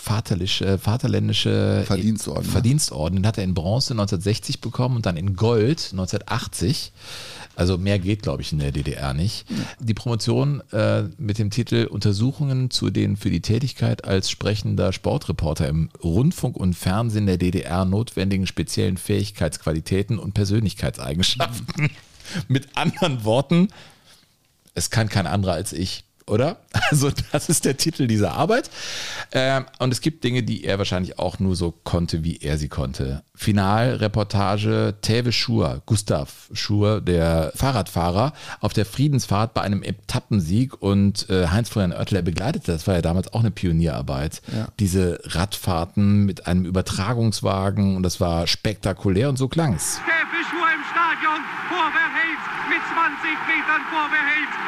Äh, vaterliche, vaterländische Verdienstorden. Verdienstorden. Den hat er in Bronze 1960 bekommen und dann in Gold 1980. Also mehr geht, glaube ich, in der DDR nicht. Die Promotion äh, mit dem Titel Untersuchungen zu den für die Tätigkeit als sprechender Sportreporter im Rundfunk und Fernsehen der DDR notwendigen speziellen Fähigkeitsqualitäten und Persönlichkeitseigenschaften. mit anderen Worten, es kann kein anderer als ich oder? Also das ist der Titel dieser Arbeit. Ähm, und es gibt Dinge, die er wahrscheinlich auch nur so konnte, wie er sie konnte. Finalreportage Tewe Schur, Gustav Schur, der Fahrradfahrer, auf der Friedensfahrt bei einem Etappensieg und äh, Heinz-Florian Oertler begleitete, das war ja damals auch eine Pionierarbeit, Ja. diese Radfahrten mit einem Übertragungswagen und das war spektakulär und so klang's. Tewe Schur im Stadion, Vorverhältst mit 20 Metern Vorverhältst.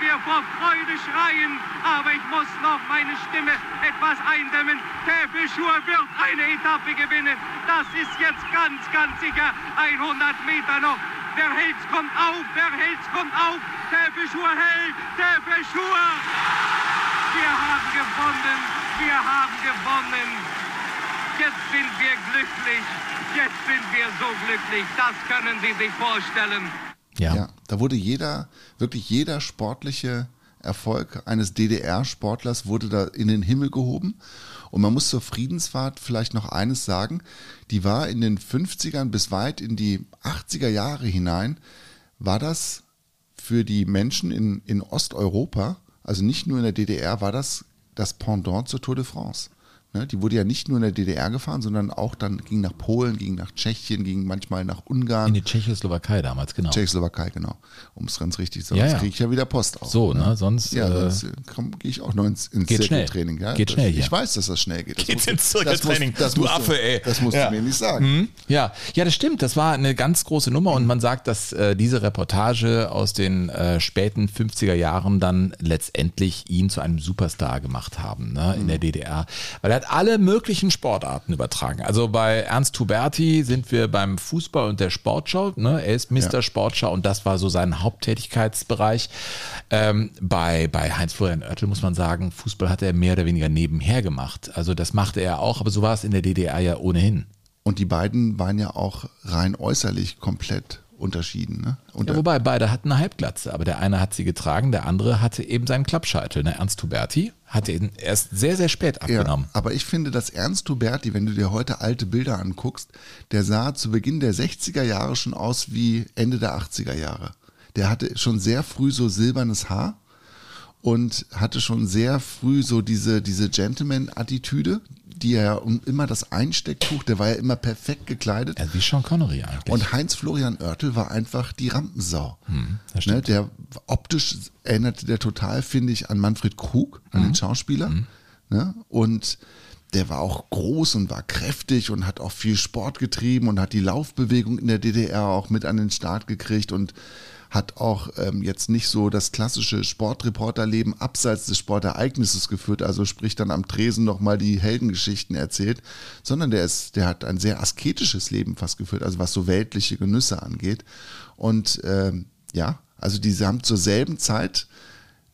Wir vor Freude schreien, aber ich muss noch meine Stimme etwas eindämmen. Tewe Schur wird eine Etappe gewinnen. Das ist jetzt ganz, ganz sicher. 100 Meter noch. Der Helz kommt auf, der Helz kommt auf. Tewe Schur hält, Tewe Schur. Wir haben gewonnen, wir haben gewonnen. Jetzt sind wir glücklich. Jetzt sind wir so glücklich. Das können Sie sich vorstellen. Ja. Ja, da wurde jeder, wirklich jeder sportliche Erfolg eines DDR-Sportlers wurde da in den Himmel gehoben. Und man muss zur Friedensfahrt vielleicht noch eines sagen, die war in den 50ern bis weit in die 80er Jahre hinein, war das für die Menschen in, in Osteuropa, also nicht nur in der DDR, war das das Pendant zur Tour de France. Ne, die wurde ja nicht nur in der DDR gefahren, sondern auch dann ging nach Polen, ging nach Tschechien, ging manchmal nach Ungarn. In die Tschechoslowakei damals, genau. Tschechoslowakei, genau. Um es ganz richtig zu sagen. Ja, ja. kriege ich ja wieder Post auf. So, ne, sonst, Ja, äh, sonst gehe ich auch noch ins, ins geht. Zirkeltraining. Ja? Geht schnell hier. Ich weiß, dass das schnell geht. Das Geht's musst du- ins Zirkeltraining, Das musst, das du Affe, ey. Das musst Ja. du mir nicht sagen. Mhm. Ja, ja, das stimmt. Das war eine ganz große Nummer und man sagt, dass äh, diese Reportage aus den äh, späten 50er Jahren dann letztendlich ihn zu einem Superstar gemacht haben ne, in der DDR. Weil er hat alle möglichen Sportarten übertragen. Also bei Ernst Huberti sind wir beim Fußball und der Sportschau. Ne? Er ist Mr. Ja. Sportschau und das war so sein Haupttätigkeitsbereich. Ähm, bei, bei Heinz-Florian Oertel muss man sagen, Fußball hat er mehr oder weniger nebenher gemacht. Also das machte er auch, aber so war es in der DDR ja ohnehin. Und die beiden waren ja auch rein äußerlich komplett unterschieden. Ne? Und Ja, wobei beide hatten eine Halbglatze, aber der eine hat sie getragen, der andere hatte eben seinen Klappscheitel. Ne? Ernst Huberti hatte ihn erst sehr, sehr spät abgenommen. Ja, aber ich finde, dass Ernst Huberti, wenn du dir heute alte Bilder anguckst, der sah zu Beginn der 60er Jahre schon aus wie Ende der 80er Jahre. Der hatte schon sehr früh so silbernes Haar und hatte schon sehr früh so diese, diese Gentleman-Attitüde, die er um immer das Einstecktuch, der war ja immer perfekt gekleidet. Ja, wie Sean Connery eigentlich. Und Heinz-Florian Oertel war einfach die Rampensau. Hm, ne, der optisch erinnerte der total, finde ich, an Manfred Krug, an Hm. den Schauspieler. Ne? Und der war auch groß und war kräftig und hat auch viel Sport getrieben und hat die Laufbewegung in der DDR auch mit an den Start gekriegt und hat auch ähm, jetzt nicht so das klassische Sportreporterleben abseits des Sportereignisses geführt, also sprich dann am Tresen nochmal die Heldengeschichten erzählt, sondern der ist, der hat ein sehr asketisches Leben fast geführt, also was so weltliche Genüsse angeht. Und ähm, ja, also diese haben zur selben Zeit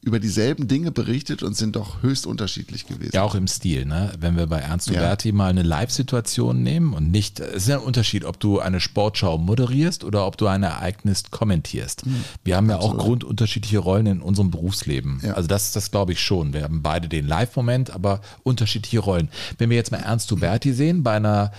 über dieselben Dinge berichtet und sind doch höchst unterschiedlich gewesen. Ja, auch im Stil, ne? Wenn wir bei Ernst Ja. Huberti mal eine Live-Situation nehmen und nicht, es ist ja ein Unterschied, ob du eine Sportschau moderierst oder ob du ein Ereignis kommentierst. Wir haben ja auch grundunterschiedliche Rollen in unserem Berufsleben. Ja. Also das, das glaube ich schon. Wir haben beide den Live-Moment, aber unterschiedliche Rollen. Wenn wir jetzt mal Ernst Huberti sehen, bei einer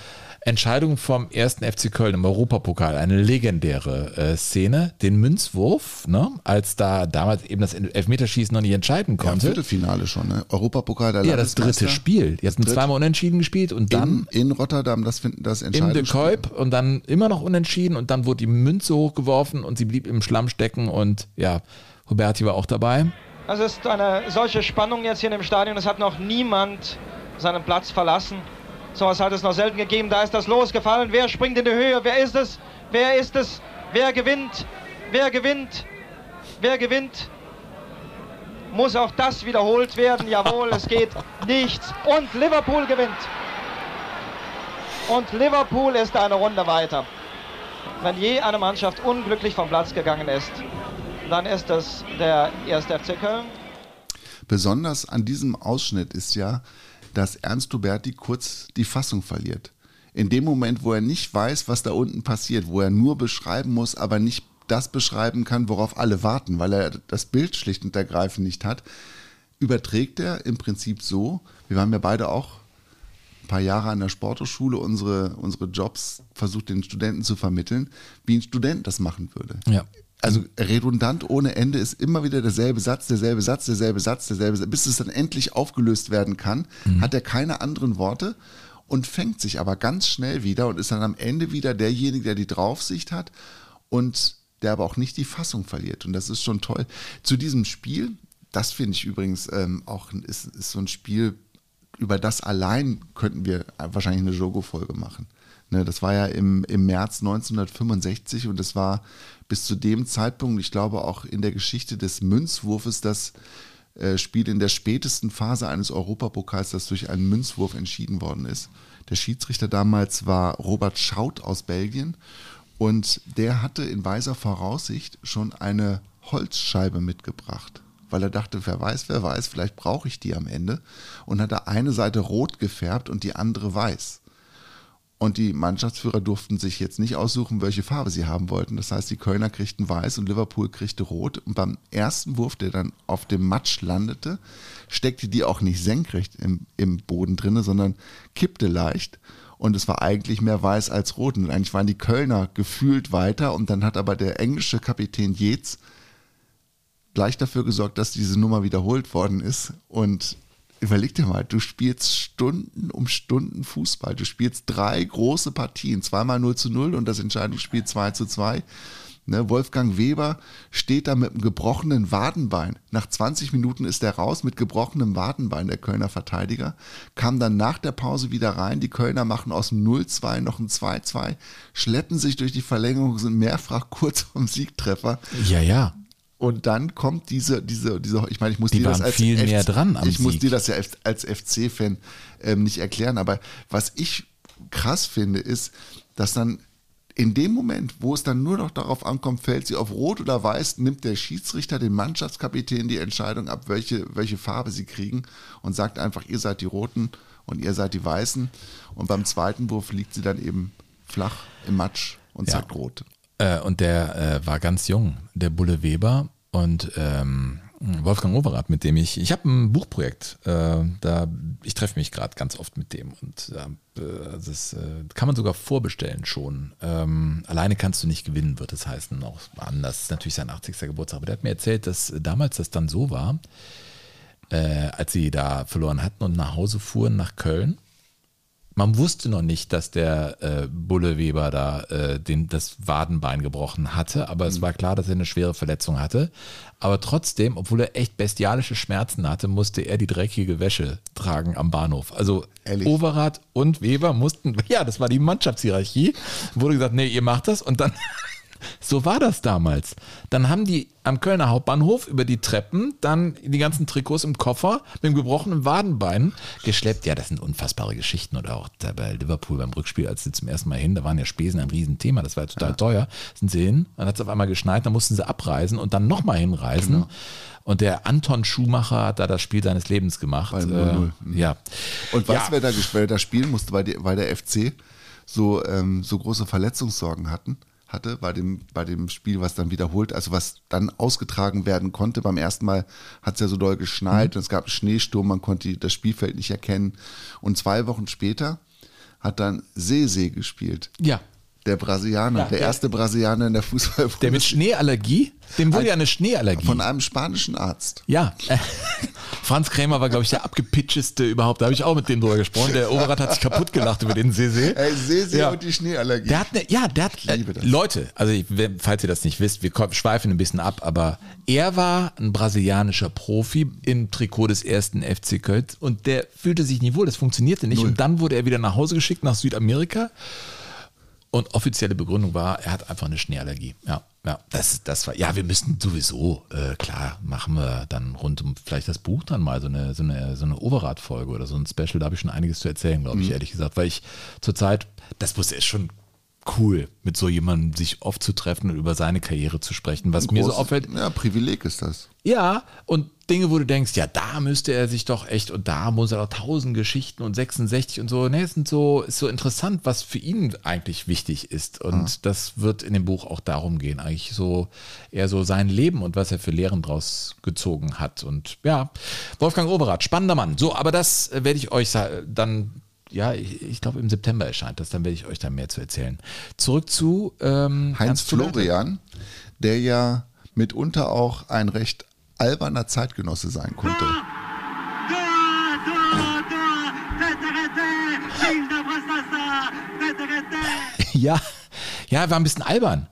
Entscheidung vom ersten FC Köln im Europapokal, eine legendäre äh, Szene, den Münzwurf, ne, als da damals eben das Elfmeterschießen noch nicht entscheiden Ja, im konnte. Viertelfinale schon, ne? Europapokal der Ja, das dritte. Spiel. Die hatten dritte. zweimal unentschieden gespielt und dann in, in Rotterdam, das, finden- das im De. Kuip und dann immer noch unentschieden und dann wurde die Münze hochgeworfen und sie blieb im Schlamm stecken und ja, Huberti war auch dabei. Es ist eine solche Spannung jetzt hier in dem Stadion. Es hat noch niemand seinen Platz verlassen. Sowas hat es noch selten gegeben. Da ist das losgefallen. Wer springt in die Höhe? Wer ist es? Wer ist es? Wer gewinnt? Wer gewinnt? Wer gewinnt? Muss auch das wiederholt werden? Jawohl, es geht nichts. Und Liverpool gewinnt. Und Liverpool ist eine Runde weiter. Wenn je eine Mannschaft unglücklich vom Platz gegangen ist, dann ist es der 1. FC Köln. Besonders an diesem Ausschnitt ist ja, dass Ernst Huberti kurz die Fassung verliert. In dem Moment, wo er nicht weiß, was da unten passiert, wo er nur beschreiben muss, aber nicht das beschreiben kann, worauf alle warten, weil er das Bild schlicht und ergreifend nicht hat, überträgt er im Prinzip so, wir waren ja beide auch ein paar Jahre an der Sporthochschule unsere, unsere Jobs versucht den Studenten zu vermitteln, wie ein Student das machen würde. Ja. Also redundant ohne Ende ist immer wieder derselbe Satz, derselbe Satz, derselbe Satz, derselbe Satz, bis es dann endlich aufgelöst werden kann, mhm. hat er keine anderen Worte und fängt sich aber ganz schnell wieder und ist dann am Ende wieder derjenige, der die Draufsicht hat und der aber auch nicht die Fassung verliert. Und das ist schon toll. Zu diesem Spiel, das finde ich übrigens ähm, auch, ist, ist so ein Spiel, über das allein könnten wir wahrscheinlich eine Jogo-Folge machen. Ne, das war ja im, im März 1965 und das war bis zu dem Zeitpunkt, ich glaube auch in der Geschichte des Münzwurfes, das äh, Spiel in der spätesten Phase eines Europapokals, das durch einen Münzwurf entschieden worden ist. Der Schiedsrichter damals war Robert Schaut aus Belgien und der hatte in weiser Voraussicht schon eine Holzscheibe mitgebracht weil er dachte, wer weiß, wer weiß, vielleicht brauche ich die am Ende. Und hat er eine Seite rot gefärbt und die andere weiß. Und die Mannschaftsführer durften sich jetzt nicht aussuchen, welche Farbe sie haben wollten. Das heißt, die Kölner kriegten weiß und Liverpool kriegte rot. Und beim ersten Wurf, der dann auf dem Matsch landete, steckte die auch nicht senkrecht im, im Boden drinne, sondern kippte leicht. Und es war eigentlich mehr weiß als rot. Und eigentlich waren die Kölner gefühlt weiter. Und dann hat aber der englische Kapitän Yates gleich dafür gesorgt, dass diese Nummer wiederholt worden ist. Und überleg dir mal, du spielst Stunden um Stunden Fußball. Du spielst drei große Partien, zweimal 0 zu 0 und das Entscheidungsspiel 2 zu 2. Ne, Wolfgang Weber steht da mit einem gebrochenen Wadenbein. Nach 20 Minuten ist er raus mit gebrochenem Wadenbein, der Kölner Verteidiger. Kam dann nach der Pause wieder rein. Die Kölner machen aus dem 0-2 noch ein 2-2, schleppen sich durch die Verlängerung, sind mehrfach kurz vom Siegtreffer. Ja, ja. Und dann kommt diese, diese, diese, ich meine, ich muss die dir das als viel näher dran am ich muss dir das ja als FC-Fan ähm, nicht erklären, aber was ich krass finde, ist, dass dann in dem Moment, wo es dann nur noch darauf ankommt, fällt sie auf Rot oder Weiß, nimmt der Schiedsrichter den Mannschaftskapitän die Entscheidung ab, welche, welche Farbe sie kriegen und sagt einfach, ihr seid die Roten und ihr seid die Weißen. Und beim zweiten Wurf liegt sie dann eben flach im Matsch und ja. sagt Rot. Äh, und der äh, war ganz jung, der Bulle Weber. Und ähm, Wolfgang Overath, mit dem ich, ich habe ein Buchprojekt, äh, da ich treffe mich gerade ganz oft mit dem und äh, das äh, kann man sogar vorbestellen schon. Ähm, alleine kannst du nicht gewinnen, wird es heißen, auch anders. Das ist natürlich sein 80. Geburtstag, aber der hat mir erzählt, dass damals das dann so war, als sie da verloren hatten und nach Hause fuhren nach Köln man wusste noch nicht, dass der äh, Bulle Weber da äh, den, das Wadenbein gebrochen hatte, aber es mhm. war klar, dass er eine schwere Verletzung hatte. Aber trotzdem, obwohl er echt bestialische Schmerzen hatte, musste er die dreckige Wäsche tragen am Bahnhof. Also Ehrlich? Overath und Weber mussten, ja, das war die Mannschaftshierarchie, wurde gesagt, nee, ihr macht das und dann so war das damals. Dann haben die am Kölner Hauptbahnhof über die Treppen dann die ganzen Trikots im Koffer mit dem gebrochenen Wadenbein geschleppt. Ja, das sind unfassbare Geschichten. Oder auch bei Liverpool beim Rückspiel, als sie zum ersten Mal hin, da waren ja Spesen ein Riesenthema, das war ja total ja. teuer. Sind sie hin, dann hat es auf einmal geschneit, dann mussten sie abreisen und dann nochmal hinreisen. Genau. Und der Anton Schumacher hat da das Spiel seines Lebens gemacht. Bei 0 -0. Äh, ja. Und weißt du, ja. wer, da, wer da spielen musste, weil, die, weil der FC so, ähm, so große Verletzungssorgen hatten? Hatte bei dem, bei dem Spiel, was dann wiederholt, also was dann ausgetragen werden konnte. Beim ersten Mal hat es ja so doll geschneit mhm. und es gab einen Schneesturm, man konnte das Spielfeld nicht erkennen. Und zwei Wochen später hat dann Sese gespielt. Ja. Der Brasilianer, ja, der, der, erste Brasilianer in der Fußball. Der mit Schneeallergie? Dem wurde ja eine Schneeallergie. Von einem spanischen Arzt. Ja. Franz Krämer war, glaube ich, der abgepitcheste überhaupt. Da habe ich auch mit dem drüber gesprochen. Der Overath hat sich kaputt gelacht über den Sese. Ey, Sese ja. und die Schneeallergie. Der hat eine, ja, der hat, äh, Leute, also ich, falls ihr das nicht wisst, wir schweifen ein bisschen ab, aber er war ein brasilianischer Profi im Trikot des ersten FC Köln und der fühlte sich nie wohl, das funktionierte nicht. Null. Und dann wurde er wieder nach Hause geschickt, nach Südamerika. Und offizielle Begründung war, er hat einfach eine Schneeallergie. Ja. ja, das, das war, ja, wir müssen sowieso, äh, klar, machen wir dann rund um vielleicht das Buch dann mal so eine, so eine, so eine Overath-Folge oder so ein Special, da habe ich schon einiges zu erzählen, glaube ich, ehrlich gesagt, weil ich zurzeit, das muss ist schon cool, mit so jemandem sich oft zu treffen und über seine Karriere zu sprechen, was mir so Groß- auffällt. Ja, Privileg ist das. Ja, und Dinge, wo du denkst, ja, da müsste er sich doch echt und da muss er doch tausend Geschichten und 66 und so. Ne, es sind so, ist so interessant, was für ihn eigentlich wichtig ist. Und das wird in dem Buch auch darum gehen, eigentlich so eher so sein Leben und was er für Lehren draus gezogen hat. Und ja, Wolfgang Oberath, spannender Mann. So, aber das äh, werde ich euch dann. Ja, ich, ich glaube im September erscheint das, dann werde ich euch da mehr zu erzählen. Zurück zu ähm, Heinz. Florian, der ja mitunter auch ein recht alberner Zeitgenosse sein konnte. Ja, ja, war ein bisschen albern.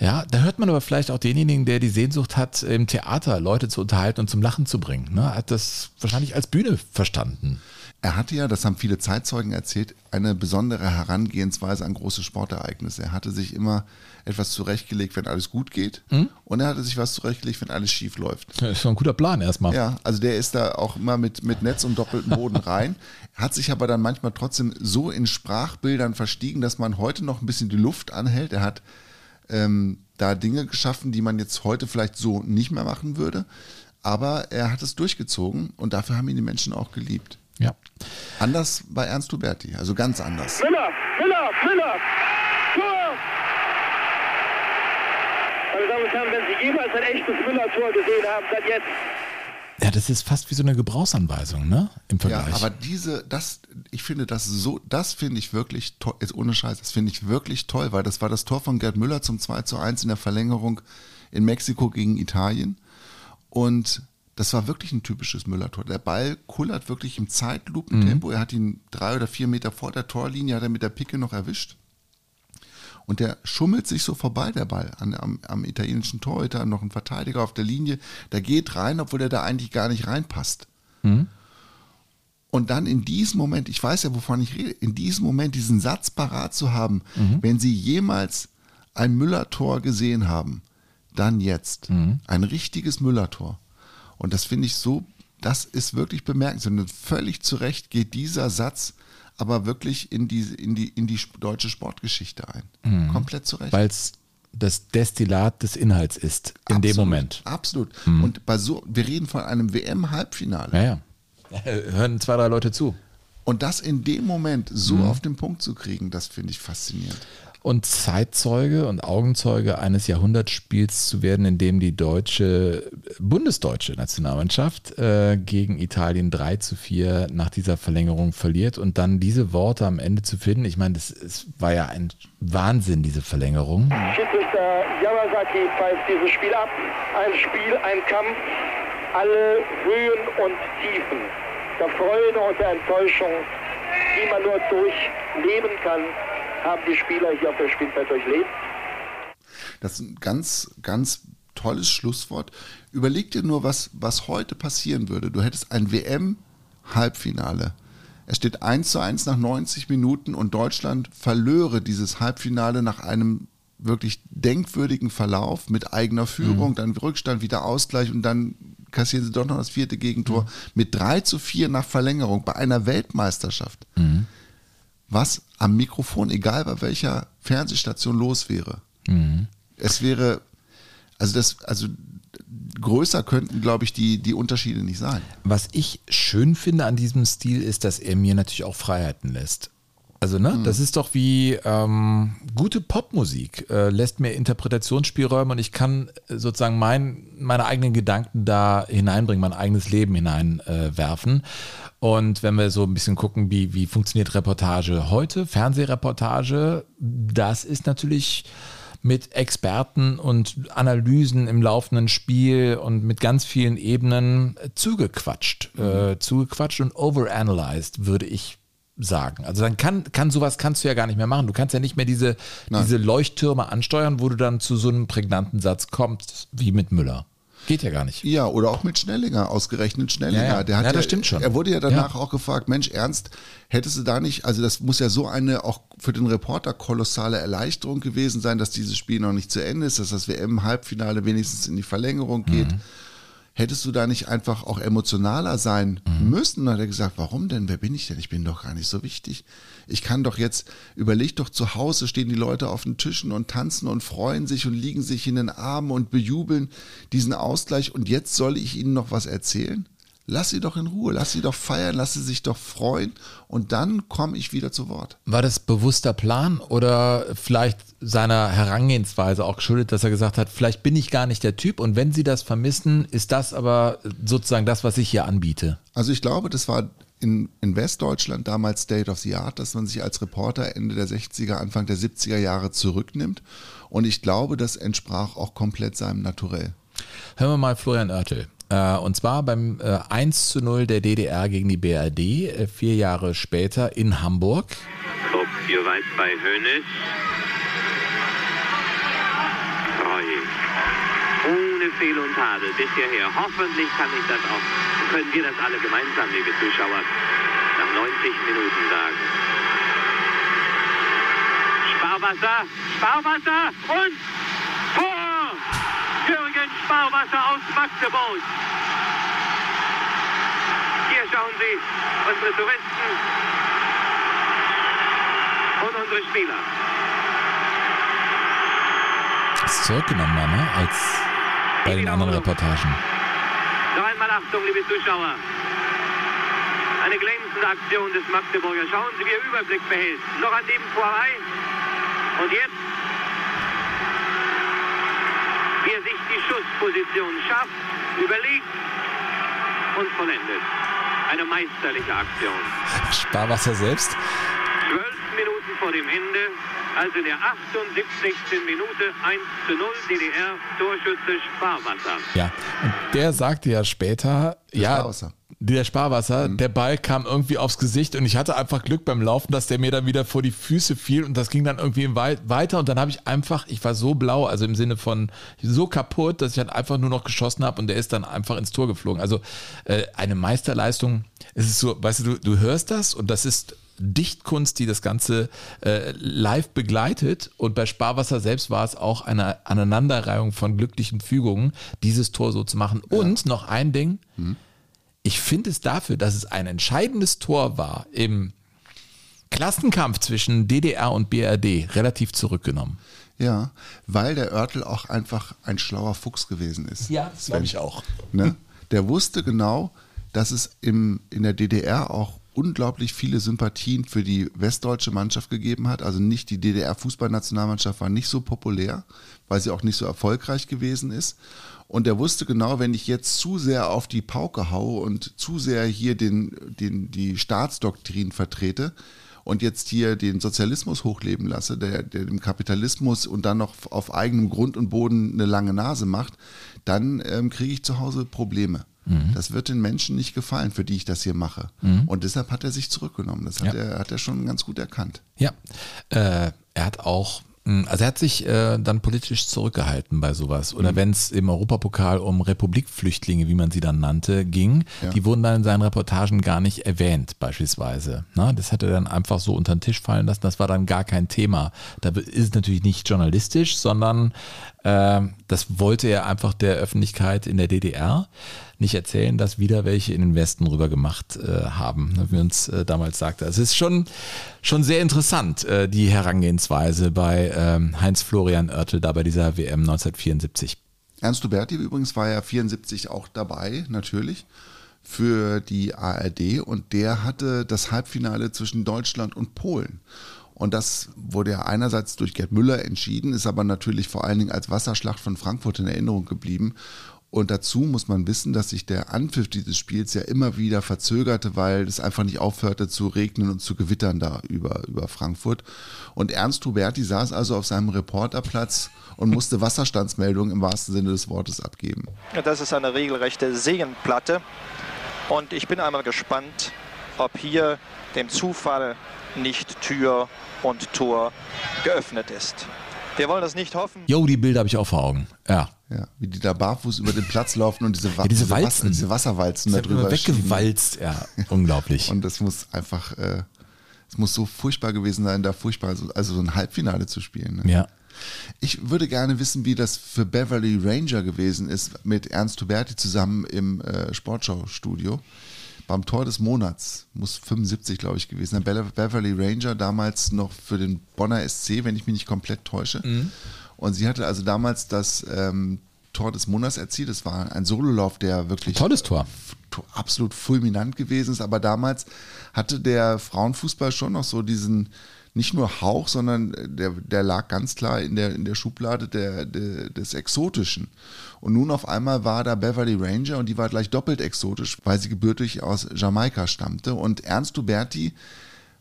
Ja, da hört man aber vielleicht auch denjenigen, der die Sehnsucht hat, im Theater Leute zu unterhalten und zum Lachen zu bringen. Ne? Hat das wahrscheinlich als Bühne verstanden. Er hatte ja, das haben viele Zeitzeugen erzählt, eine besondere Herangehensweise an große Sportereignisse. Er hatte sich immer etwas zurechtgelegt, wenn alles gut geht. Und er hatte sich was zurechtgelegt, wenn alles schief läuft. Das ist schon ein guter Plan erstmal. Ja, also der ist da auch immer mit, mit Netz und doppeltem Boden rein, hat sich aber dann manchmal trotzdem so in Sprachbildern verstiegen, dass man heute noch ein bisschen die Luft anhält. Er hat ähm, da Dinge geschaffen, die man jetzt heute vielleicht so nicht mehr machen würde, aber er hat es durchgezogen und dafür haben ihn die Menschen auch geliebt. Ja. Anders bei Ernst Huberti, also ganz anders. Müller, Müller, Müller, Tor! Meine Damen und Herren, wenn Sie jemals ein echtes Müller-Tor gesehen haben, dann jetzt. Ja, das ist fast wie so eine Gebrauchsanweisung, ne? Im Ja, Vergleich. aber diese, das, ich finde das so, das finde ich wirklich toll, jetzt ohne Scheiß, das finde ich wirklich toll, weil das war das Tor von Gerd Müller zum 2 zu 1 in der Verlängerung in Mexiko gegen Italien. Und das war wirklich ein typisches Müller-Tor. Der Ball kullert wirklich im Zeitlupentempo. Er hat ihn drei oder vier Meter vor der Torlinie, hat er mit der Picke noch erwischt. Und der schummelt sich so vorbei, der Ball, an, am, am italienischen Torhüter, noch ein Verteidiger auf der Linie. Der geht rein, obwohl er da eigentlich gar nicht reinpasst. Und dann in diesem Moment, ich weiß ja, wovon ich rede, in diesem Moment diesen Satz parat zu haben, wenn Sie jemals ein Müller-Tor gesehen haben, dann jetzt. Ein richtiges Müller-Tor. Und das finde ich so, das ist wirklich bemerkenswert. Und völlig zu Recht geht dieser Satz aber wirklich in die, in die, in die deutsche Sportgeschichte ein. Komplett zu Recht. Weil es das Destillat des Inhalts ist, in dem Absolut, Moment. Absolut. Und bei so, wir reden von einem WM-Halbfinale. Ja, ja. Hören zwei, drei Leute zu. Und das in dem Moment so Mhm. auf den Punkt zu kriegen, das finde ich faszinierend. Und Zeitzeuge und Augenzeuge eines Jahrhundertspiels zu werden, in dem die deutsche, bundesdeutsche Nationalmannschaft äh, gegen Italien 3 zu 4 nach dieser Verlängerung verliert und dann diese Worte am Ende zu finden. Ich meine, das, es war ja ein Wahnsinn, diese Verlängerung. Schiedsrichter Yamazaki pfeift dieses Spiel ab. Ein Spiel, ein Kampf, alle Höhen und Tiefen, der Freude und der Enttäuschung, die man nur durchleben kann, haben die Spieler hier auf dem Spielfeld durchlebt. Das ist ein ganz, ganz tolles Schlusswort. Überleg dir nur, was, was heute passieren würde. Du hättest ein WM-Halbfinale. Es steht 1 zu 1 nach 90 Minuten und Deutschland verlöre dieses Halbfinale nach einem wirklich denkwürdigen Verlauf mit eigener Führung, dann Rückstand, wieder Ausgleich und dann kassieren sie doch noch das vierte Gegentor mit 3 zu 4 nach Verlängerung bei einer Weltmeisterschaft. Was am Mikrofon, egal bei welcher Fernsehstation los wäre. Es wäre, also das, also größer könnten, glaube ich, die, die Unterschiede nicht sein. Was ich schön finde an diesem Stil ist, dass er mir natürlich auch Freiheiten lässt. Also, ne, das ist doch wie ähm, gute Popmusik, äh, lässt mir Interpretationsspielräume und ich kann äh, sozusagen mein, meine eigenen Gedanken da hineinbringen, mein eigenes Leben hineinwerfen. Äh, und wenn wir so ein bisschen gucken, wie, wie funktioniert Reportage heute, Fernsehreportage, das ist natürlich mit Experten und Analysen im laufenden Spiel und mit ganz vielen Ebenen zugequatscht. Äh, zugequatscht und overanalyzed, würde ich sagen. Also dann kann, kann sowas kannst du ja gar nicht mehr machen. Du kannst ja nicht mehr diese, diese Leuchttürme ansteuern, wo du dann zu so einem prägnanten Satz kommst, wie mit Müller. Geht ja gar nicht. Ja, oder auch mit Schnellinger, ausgerechnet Schnellinger. Ja, ja. Der hat Ja, das stimmt schon. Er wurde ja danach Ja. auch gefragt, Mensch, Ernst, hättest du da nicht, also das muss ja so eine auch für den Reporter kolossale Erleichterung gewesen sein, dass dieses Spiel noch nicht zu Ende ist, dass das WM-Halbfinale wenigstens in die Verlängerung geht. Mhm. Hättest du da nicht einfach auch emotionaler sein mhm. müssen? Und dann hat er gesagt, warum denn? Wer bin ich denn? Ich bin doch gar nicht so wichtig. Ich kann doch jetzt, überleg doch zu Hause, stehen die Leute auf den Tischen und tanzen und freuen sich und liegen sich in den Armen und bejubeln diesen Ausgleich. Und jetzt soll ich ihnen noch was erzählen? Lass sie doch in Ruhe, lass sie doch feiern, lass sie sich doch freuen und dann komme ich wieder zu Wort. War das bewusster Plan oder vielleicht seiner Herangehensweise auch geschuldet, dass er gesagt hat, vielleicht bin ich gar nicht der Typ und wenn sie das vermissen, ist das aber sozusagen das, was ich hier anbiete? Also ich glaube, das war in, in Westdeutschland damals State of the Art, dass man sich als Reporter Ende der 60er, Anfang der 70er Jahre zurücknimmt und ich glaube, das entsprach auch komplett seinem Naturell. Hören wir mal Florian Oertel. Äh, und zwar beim 1 äh, zu 0 der DDR gegen die BRD, äh, vier Jahre später in Hamburg. Ob ihr weit bei Hönes. Treu. Ohne Fehl und Tadel bis hierher. Hoffentlich kann ich das auch, können wir das alle gemeinsam, liebe Zuschauer, nach 90 Minuten sagen. Sparwasser, Sparwasser und! Sparwasser aus Magdeburg. Hier schauen Sie unsere Touristen und unsere Spieler. Ist zurückgenommen, ne? als bei den anderen Reportagen. Noch einmal Achtung, liebe Zuschauer. Eine glänzende Aktion des Magdeburger. Schauen Sie, wie er Überblick behält. Noch an dem vorbei. Und jetzt wie er sich Schussposition schafft, überlegt und vollendet. Eine meisterliche Aktion. Sparwasser selbst. Zwölf Minuten vor dem Ende, also in der 78. Minute 1 zu 0 DDR Torschütze Sparwasser. Ja, und der sagte ja später, der ja, Sparwasser der Sparwasser, mhm. der Ball kam irgendwie aufs Gesicht und ich hatte einfach Glück beim Laufen, dass der mir dann wieder vor die Füße fiel und das ging dann irgendwie weiter und dann habe ich einfach, ich war so blau, also im Sinne von so kaputt, dass ich halt einfach nur noch geschossen habe und der ist dann einfach ins Tor geflogen. Also äh, eine Meisterleistung, es ist so, weißt du, du, du hörst das und das ist Dichtkunst, die das Ganze äh, live begleitet. Und bei Sparwasser selbst war es auch eine Aneinanderreihung von glücklichen Fügungen, dieses Tor so zu machen. Ja. Und noch ein Ding, mhm ich finde es dafür, dass es ein entscheidendes Tor war im Klassenkampf zwischen DDR und BRD, relativ zurückgenommen. Ja, weil der Örtel auch einfach ein schlauer Fuchs gewesen ist. Ja, das glaube ich auch. Ne? Der wusste genau, dass es im, in der DDR auch unglaublich viele Sympathien für die westdeutsche Mannschaft gegeben hat. Also nicht die DDR-Fußballnationalmannschaft war nicht so populär, weil sie auch nicht so erfolgreich gewesen ist. Und er wusste genau, wenn ich jetzt zu sehr auf die Pauke haue und zu sehr hier den, den, die Staatsdoktrin vertrete und jetzt hier den Sozialismus hochleben lasse, der, der dem Kapitalismus und dann noch auf eigenem Grund und Boden eine lange Nase macht, dann ähm, kriege ich zu Hause Probleme. Mhm. Das wird den Menschen nicht gefallen, für die ich das hier mache. Mhm. Und deshalb hat er sich zurückgenommen. Das hat, ja. er, hat er schon ganz gut erkannt. Ja, äh, er hat auch hm, also er hat sich äh, dann politisch zurückgehalten bei sowas. Oder mhm. wenn es im Europapokal um Republikflüchtlinge, wie man sie dann nannte, ging, ja. die wurden dann in seinen Reportagen gar nicht erwähnt, beispielsweise. Na, das hat er dann einfach so unter den Tisch fallen lassen. Das war dann gar kein Thema. Da ist es natürlich nicht journalistisch, sondern das wollte er einfach der Öffentlichkeit in der DDR nicht erzählen, dass wieder welche in den Westen rüber gemacht äh, haben, ne, wie uns äh, damals sagte. Also es ist schon, schon sehr interessant, äh, die Herangehensweise bei ähm, Heinz Florian Oertel da bei dieser WM 1974. Ernst Duberti übrigens war ja 74 auch dabei, natürlich für die ARD und der hatte das Halbfinale zwischen Deutschland und Polen. Und das wurde ja einerseits durch Gerd Müller entschieden, ist aber natürlich vor allen Dingen als Wasserschlacht von Frankfurt in Erinnerung geblieben. Und dazu muss man wissen, dass sich der Anpfiff dieses Spiels ja immer wieder verzögerte, weil es einfach nicht aufhörte zu regnen und zu gewittern da über, über Frankfurt. Und Ernst Huberti saß also auf seinem Reporterplatz und musste Wasserstandsmeldungen im wahrsten Sinne des Wortes abgeben. Das ist eine regelrechte Seenplatte. Und ich bin einmal gespannt, ob hier dem Zufall nicht Tür und Tor geöffnet ist. Wir wollen das nicht hoffen. Jo, die Bilder habe ich auch vor Augen. Ja. Ja, wie die da barfuß über den Platz laufen und diese, ja, diese, Walzen. Wasser, diese Wasserwalzen da drüber weggewalzt, ja, unglaublich. Und das muss einfach äh, Es muss so furchtbar gewesen sein, da furchtbar, so- also so ein Halbfinale zu spielen. Ne? Ja. Ich würde gerne wissen, wie das für Beverly Ranger gewesen ist, mit Ernst Huberti zusammen im äh, Sportschau-Studio. Beim Tor des Monats, muss 75, glaube ich, gewesen sein. Be- Beverly Ranger damals noch für den Bonner SC, wenn ich mich nicht komplett täusche. Und sie hatte also damals das ähm, Tor des Monats erzielt. Das war ein Sololauf, der wirklich Tolles Tor. to- absolut fulminant gewesen ist. Aber damals hatte der Frauenfußball schon noch so diesen, nicht nur Hauch, sondern der, der lag ganz klar in der, in der Schublade der, der, des Exotischen. Und nun auf einmal war da Beverly Ranger und die war gleich doppelt exotisch, weil sie gebürtig aus Jamaika stammte. Und Ernst Huberti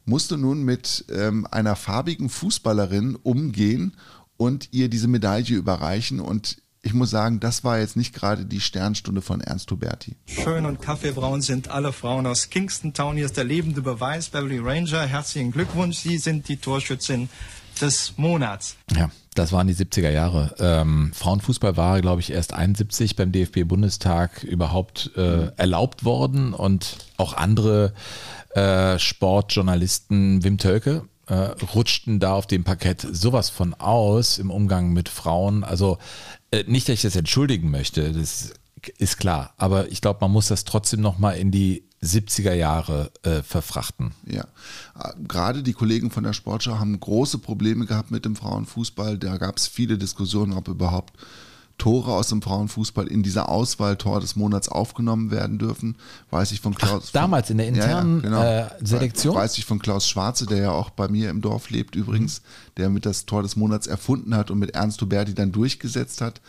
musste nun mit ähm, einer farbigen Fußballerin umgehen und ihr diese Medaille überreichen. Und ich muss sagen, das war jetzt nicht gerade die Sternstunde von Ernst Huberti. Schön und kaffeebraun sind alle Frauen aus Kingston Town. Hier ist der lebende Beweis. Beverly Ranger, herzlichen Glückwunsch. Sie sind die Torschützin des Monats. Ja, das waren die 70er Jahre. Ähm, Frauenfußball war, glaube ich, erst 71 beim DFB-Bundestag überhaupt äh, erlaubt worden und auch andere äh, Sportjournalisten, Wim Tölke, äh, rutschten da auf dem Parkett sowas von aus im Umgang mit Frauen. Also nicht, dass ich das entschuldigen möchte, das ist klar, aber ich glaube, man muss das trotzdem nochmal in die 70er Jahre äh, verfrachten. Ja, Äh, gerade die Kollegen von der Sportschau haben große Probleme gehabt mit dem Frauenfußball. Da gab es viele Diskussionen, ob überhaupt Tore aus dem Frauenfußball in dieser Auswahl Tor des Monats aufgenommen werden dürfen. Weiß ich von Klaus. damals in der internen, äh, Selektion? Weiß ich von Klaus Schwarze, der ja auch bei mir im Dorf lebt übrigens, der mit das Tor des Monats erfunden hat und mit Ernst Huberti dann durchgesetzt hat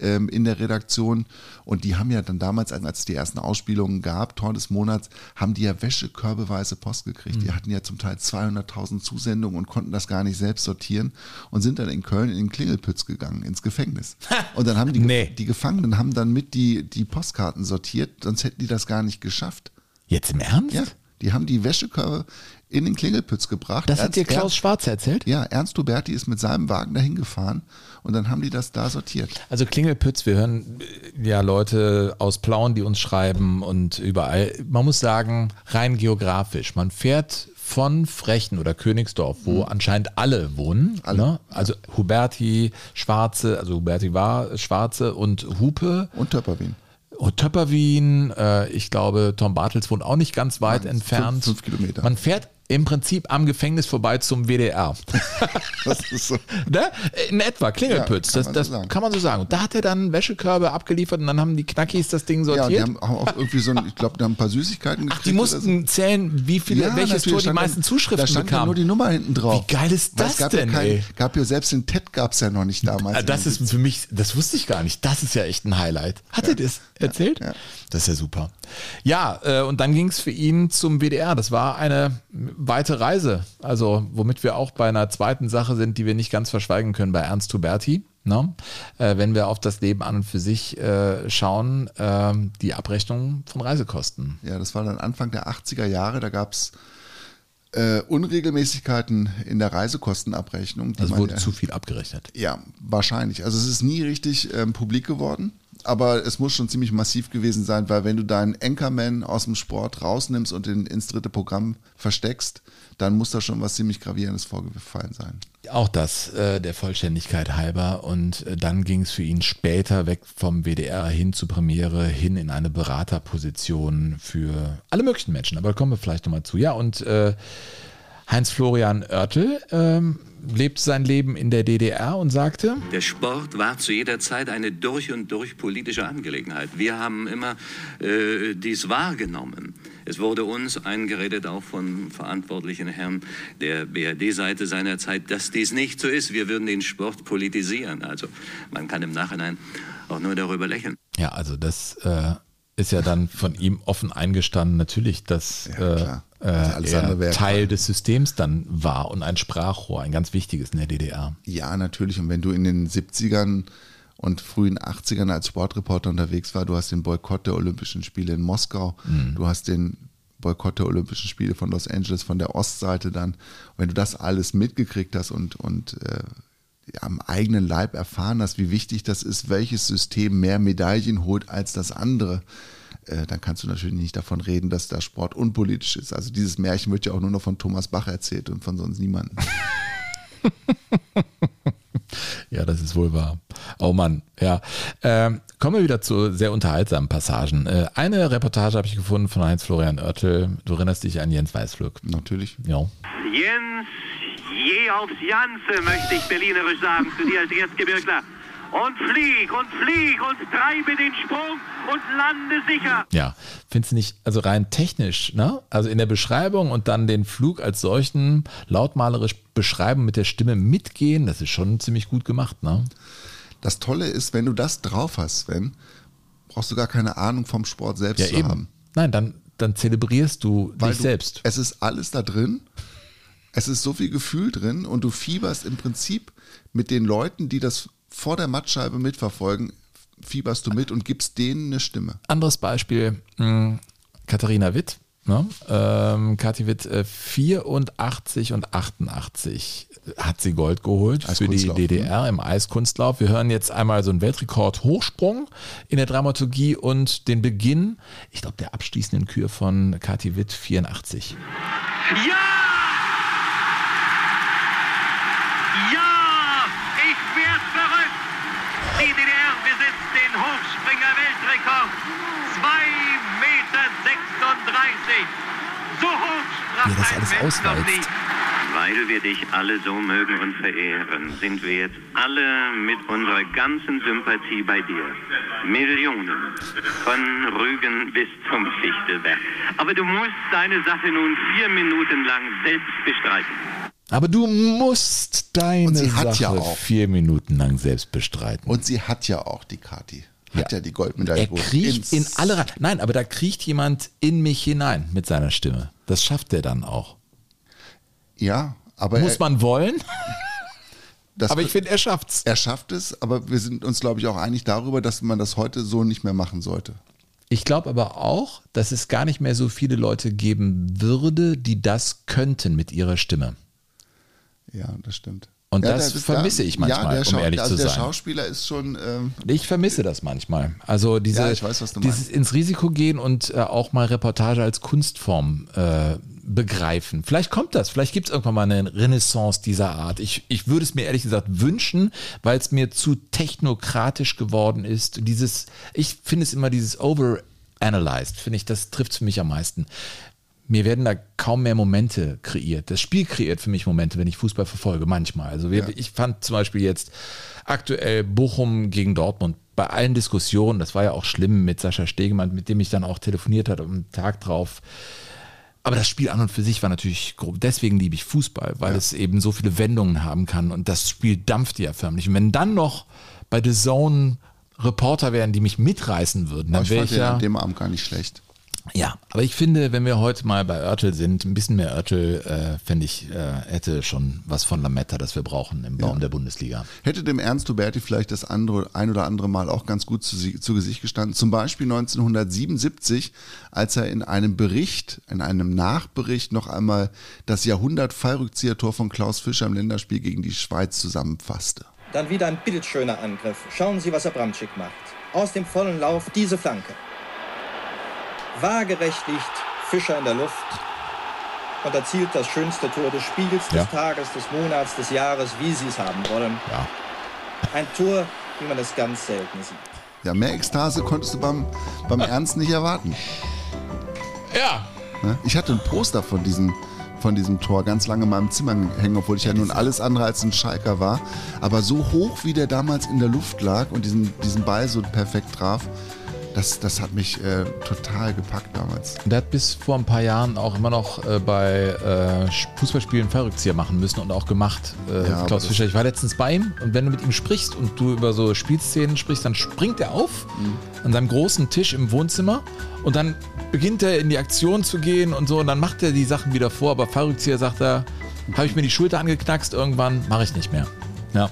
ähm, in der Redaktion. Und die haben ja dann damals, als es die ersten Ausspielungen gab, Tor des Monats, haben die ja wäschekörbeweise Post gekriegt. Die hatten ja zum Teil 200.000 Zusendungen und konnten das gar nicht selbst sortieren und sind dann in Köln in den Klingelpütz gegangen, ins Gefängnis. Und dann haben die, Nee. die Gefangenen haben dann mit die, die Postkarten sortiert, sonst hätten die das gar nicht geschafft. Jetzt im Ernst? Ja, die haben die Wäschekörbe in den Klingelpütz gebracht. Das hat Ernst- dir Klaus Ernst- Schwarze erzählt? Ja, Ernst Huberti ist mit seinem Wagen dahin gefahren und dann haben die das da sortiert. Also Klingelpütz, wir hören ja Leute aus Plauen, die uns schreiben und überall. Man muss sagen, rein geografisch, man fährt von Frechen oder Königsdorf, wo anscheinend alle wohnen. Alle, ne? Also Huberti, Schwarze, also Huberti war Schwarze und Hupe. Und Töpperwien. Und Töpperwien, äh, ich glaube, Tom Bartels wohnt auch nicht ganz weit Nein, entfernt. fünf- fünf Kilometer. Man fährt im Prinzip am Gefängnis vorbei zum WDR. Das ist so. Ne? In etwa, Klingelpütz, Ja, kann das, man das so sagen. kann man so sagen. Und da hat er dann Wäschekörbe abgeliefert und dann haben die Knackis das Ding Ja, und die sortiert. haben auch irgendwie so ein, ich glaube, die haben ein paar Süßigkeiten gekriegt. die oder mussten zählen, wie viele, Ja, welches Tor die meisten Zuschriften Da stand ja bekamen. nur die Nummer hinten drauf. Wie geil ist das gab denn, ja kein, ey? gab ja selbst den TED gab es ja noch nicht damals. Ah, Das ist für mich, das wusste ich gar nicht. Das ist ja echt ein Highlight. Hat er das erzählt? ja. Das ist ja super. Ja, äh, und dann ging es für ihn zum WDR. Das war eine weite Reise. Also, womit wir auch bei einer zweiten Sache sind, die wir nicht ganz verschweigen können, bei Ernst Huberti. Ne? Äh, wenn wir auf das Leben an und für sich äh, schauen, ähm, die Abrechnung von Reisekosten. Ja, das war dann Anfang der 80er Jahre. Da gab es äh, Unregelmäßigkeiten in der Reisekostenabrechnung. die Also wurde zu viel abgerechnet. Ja, wahrscheinlich. Also es ist nie richtig ähm, publik geworden, aber es muss schon ziemlich massiv gewesen sein, weil wenn du deinen Anchorman aus dem Sport rausnimmst und in, ins dritte Programm versteckst, dann muss da schon was ziemlich Gravierendes vorgefallen sein. Auch das äh, der Vollständigkeit halber. Und äh, dann ging es für ihn später weg vom WDR hin zur Premiere, hin in eine Beraterposition für alle möglichen Menschen. Aber da kommen wir vielleicht nochmal zu. Ja, und äh, Heinz-Florian Oertel ähm, lebte sein Leben in der DDR und sagte, Der Sport war zu jeder Zeit eine durch und durch politische Angelegenheit. Wir haben immer äh, dies wahrgenommen. Es wurde uns eingeredet, auch von verantwortlichen Herren der BRD-Seite seiner Zeit, dass dies nicht so ist. Wir würden den Sport politisieren. Also man kann im Nachhinein auch nur darüber lächeln. ja, also das äh, ist ja dann von ihm offen eingestanden, natürlich, dass Ja, äh, äh, Also andere er Teil des Systems dann war und ein Sprachrohr, ein ganz wichtiges in der DDR. Ja, natürlich. Und wenn du in den 70ern und frühen 80ern als Sportreporter unterwegs war, du hast den Boykott der Olympischen Spiele in Moskau, du hast den Boykott der Olympischen Spiele von Los Angeles von der Ostseite dann. Und wenn du das alles mitgekriegt hast und, und äh, am eigenen Leib erfahren hast, wie wichtig das ist, welches System mehr Medaillen holt als das andere, äh, dann kannst du natürlich nicht davon reden, dass der Sport unpolitisch ist. Also dieses Märchen wird ja auch nur noch von Thomas Bach erzählt und von sonst niemandem. Ja, das ist wohl wahr. Oh Mann, ja. Ähm, kommen wir wieder zu sehr unterhaltsamen Passagen. Äh, eine Reportage habe ich gefunden von Heinz-Florian Oertel. Du erinnerst dich an Jens Weißflug. Natürlich. Ja. Jens, je aufs Janze, möchte ich berlinerisch sagen, zu dir als Erstgebirgler. Und flieg und flieg und treibe den Sprung und lande sicher. Ja, findest du nicht, also rein technisch, ne? Also in der Beschreibung und dann den Flug als solchen lautmalerisch beschreiben, mit der Stimme mitgehen, das ist schon ziemlich gut gemacht, ne? Das Tolle ist, wenn du das drauf hast, Sven, brauchst du gar keine Ahnung vom Sport selbst Ja, zu eben. haben. Nein, dann, dann zelebrierst du Weil dich du, selbst. Es ist alles da drin. Es ist so viel Gefühl drin und du fieberst im Prinzip mit den Leuten, die das vor der Mattscheibe mitverfolgen, fieberst du mit und gibst denen eine Stimme. Anderes Beispiel, mh, Katharina Witt. Ne? Ähm, Kathi Witt, äh, 84 und 88 hat sie Gold geholt für die Eiskunstlauf, DDR im Eiskunstlauf. Wir hören jetzt einmal so einen Weltrekord Hochsprung in der Dramaturgie und den Beginn, ich glaube, der abschließenden Kür von Kathi Witt 84. Ja! Ja! Ich werd verrückt! Die DDR besitzt den Hochspringer-Weltrekord. 2,36 Meter. So hoch Wie er das alles nie. Weil wir dich alle so mögen und verehren, sind wir jetzt alle mit unserer ganzen Sympathie bei dir. Millionen. Von Rügen bis zum Fichtelberg. Aber du musst deine Sache nun vier Minuten lang selbst bestreiten. Aber du musst deine Und sie hat Sache ja auch. vier Minuten lang selbst bestreiten. Und sie hat ja auch die Kati. Hat ja, die Goldmedaille Er kriecht in alle rein. Nein, aber da kriecht jemand in mich hinein mit seiner Stimme. Das schafft er dann auch. Ja, aber Muss er, man wollen, das, aber ich finde, er schafft's. er schafft es, aber wir sind uns, glaube ich, auch einig darüber, dass man das heute so nicht mehr machen sollte. Ich glaube aber auch, dass es gar nicht mehr so viele Leute geben würde, die das könnten mit ihrer Stimme. Ja, das stimmt. Und ja, das der- vermisse ich manchmal, ja, der um ehrlich also zu der sein. Schauspieler ist schon, ähm, Ich vermisse das manchmal. Also diese, Ja, ich weiß, dieses ins Risiko gehen und äh, auch mal Reportage als Kunstform äh, begreifen. Vielleicht kommt das, vielleicht gibt es irgendwann mal eine Renaissance dieser Art. Ich, ich würde es mir ehrlich gesagt wünschen, weil es mir zu technokratisch geworden ist. Dieses, ich finde es immer dieses overanalyzed, finde ich, das trifft für mich am meisten. Mir werden da kaum mehr Momente kreiert. Das Spiel kreiert für mich Momente, wenn ich Fußball verfolge, manchmal. Also wir, ich fand zum Beispiel jetzt aktuell Bochum gegen Dortmund bei allen Diskussionen, das war ja auch schlimm mit Sascha Stegemann, mit dem ich dann auch telefoniert hatte am Tag drauf. Aber das Spiel an und für sich war natürlich grob. Deswegen liebe ich Fußball, weil es eben so viele Wendungen haben kann und das Spiel dampft ja förmlich. Und wenn dann noch bei The Zone Reporter wären, die mich mitreißen würden, dann ich wäre ich den ja. an dem Abend gar nicht schlecht. Ja, aber ich finde, wenn wir heute mal bei Örtel sind, ein bisschen mehr Örtel, äh, fände ich, äh, hätte schon was von Lametta, das wir brauchen im Baum der Bundesliga. Hätte dem Ernst Huberti vielleicht das andere, ein oder andere Mal auch ganz gut zu, zu Gesicht gestanden. Zum Beispiel 1977, als er in einem Bericht, in einem Nachbericht noch einmal das Jahrhundert-Fallrückzieher-Tor von Klaus Fischer im Länderspiel gegen die Schweiz zusammenfasste. Dann wieder ein bildschöner Angriff. Schauen Sie, was Abramczyk macht. Aus dem vollen Lauf diese Flanke. Waagerecht liegt Fischer in der Luft und erzielt das schönste Tor des Spiels, des Ja. Tages, des Monats, des Jahres, wie Sie es haben wollen. Ja. Ein Tor, wie man es ganz selten sieht. Ja, mehr Ekstase konntest du beim, beim Ernst nicht erwarten. Ja. Ne? Ich hatte ein Poster von diesem, von diesem Tor ganz lange in meinem Zimmer hängen, obwohl ich ja nun alles andere als ein Schalker war. Aber so hoch, wie der damals in der Luft lag und diesen, diesen Ball so perfekt traf, das, das hat mich äh, total gepackt damals. Und der hat bis vor ein paar Jahren auch immer noch äh, bei äh, Fußballspielen Fallrückzieher machen müssen und auch gemacht. Äh, Ja, Klaus Fischer, ich war letztens bei ihm und wenn du mit ihm sprichst und du über so Spielszenen sprichst, dann springt er auf Mhm. an seinem großen Tisch im Wohnzimmer und dann beginnt er in die Aktion zu gehen und so und dann macht er die Sachen wieder vor, aber Fallrückzieher sagt er, habe ich mir die Schulter angeknackst, irgendwann mache ich nicht mehr. Ja.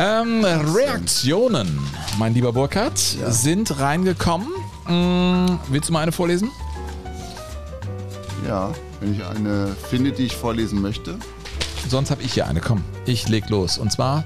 Ähm, Reaktionen, mein lieber Burkhard, sind reingekommen. Mm, willst du mal eine vorlesen? Ja, wenn ich eine finde, die ich vorlesen möchte. sonst habe ich hier eine. Komm, ich leg los. Und zwar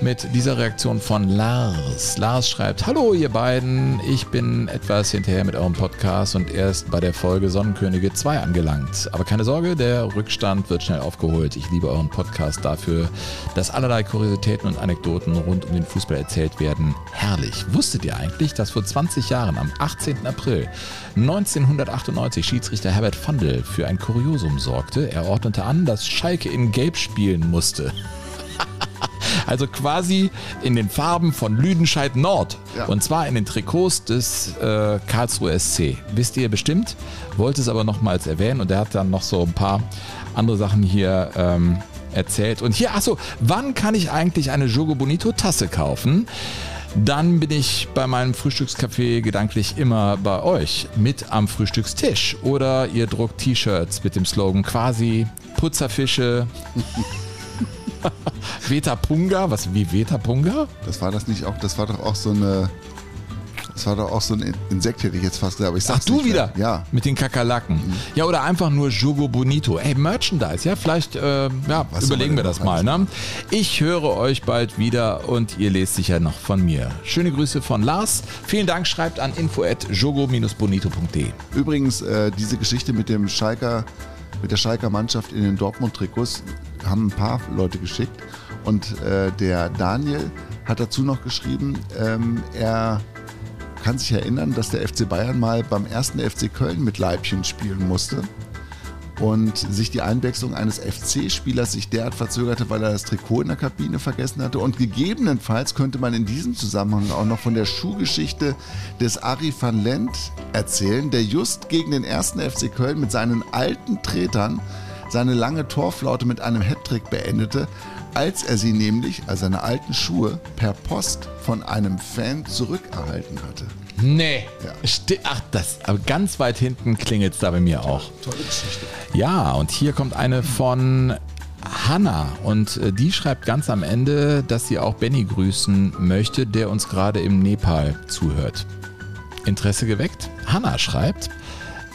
mit dieser Reaktion von Lars. Lars schreibt, hallo ihr beiden, ich bin etwas hinterher mit eurem Podcast und erst bei der Folge Sonnenkönige 2 angelangt. Aber keine Sorge, der Rückstand wird schnell aufgeholt. Ich liebe euren Podcast dafür, dass allerlei Kuriositäten und Anekdoten rund um den Fußball erzählt werden. Herrlich. Wusstet ihr eigentlich, dass vor 20 Jahren am 18. April 1998 Schiedsrichter Herbert Fandl für ein Kuriosum sorgte? Er ordnete an, dass Schalke in Gelb spielen musste. Also quasi in den Farben von Lüdenscheid Nord. Ja. Und zwar in den Trikots des äh, Karlsruhe SC. Wisst ihr bestimmt, wollte es aber nochmals erwähnen und er hat dann noch so ein paar andere Sachen hier ähm, erzählt. Und hier, achso, wann kann ich eigentlich eine Jogo Bonito Tasse kaufen? Dann bin ich bei meinem Frühstückscafé gedanklich immer bei euch mit am Frühstückstisch. Oder ihr druckt T-Shirts mit dem Slogan quasi Putzerfische. Vetapunga, was wie Vetapunga? Das war das nicht auch, das war doch auch so eine, das war doch auch so ein Insekt, hätte ich jetzt fast gesagt, aber ich Ach du nicht wieder? mehr. Ja. Mit den Kakerlaken. Ja, oder einfach nur Jogo Bonito. Ey, Merchandise, ja, vielleicht äh, ja, Was überlegen wir das mal. Ne? Ich höre euch bald wieder und ihr lest sicher noch von mir. Schöne Grüße von Lars. Vielen Dank, schreibt an info@jogo-bonito.de. Übrigens, äh, diese Geschichte mit dem Schalker, mit der Schalker Mannschaft in den Dortmund-Trikots haben ein paar Leute geschickt. Und äh, der Daniel hat dazu noch geschrieben, ähm, er kann sich erinnern, dass der FC Bayern mal beim ersten FC Köln mit Leibchen spielen musste und sich die Einwechslung eines FC-Spielers sich derart verzögerte, weil er das Trikot in der Kabine vergessen hatte. Und gegebenenfalls könnte man in diesem Zusammenhang auch noch von der Schuhgeschichte des Ari van Lent erzählen, der just gegen den ersten FC Köln mit seinen alten Tretern seine lange Torflaute mit einem Hattrick beendete, als er sie nämlich, also seine alten Schuhe, per Post von einem Fan zurückerhalten hatte. Nee. Ja. Ach, das, aber ganz weit hinten klingelt es da bei mir auch. Tolle Geschichte. Ja, und hier kommt eine von Hanna und äh, die schreibt ganz am Ende, dass sie auch Benny grüßen möchte, der uns gerade im Nepal zuhört. Interesse geweckt? Hanna schreibt,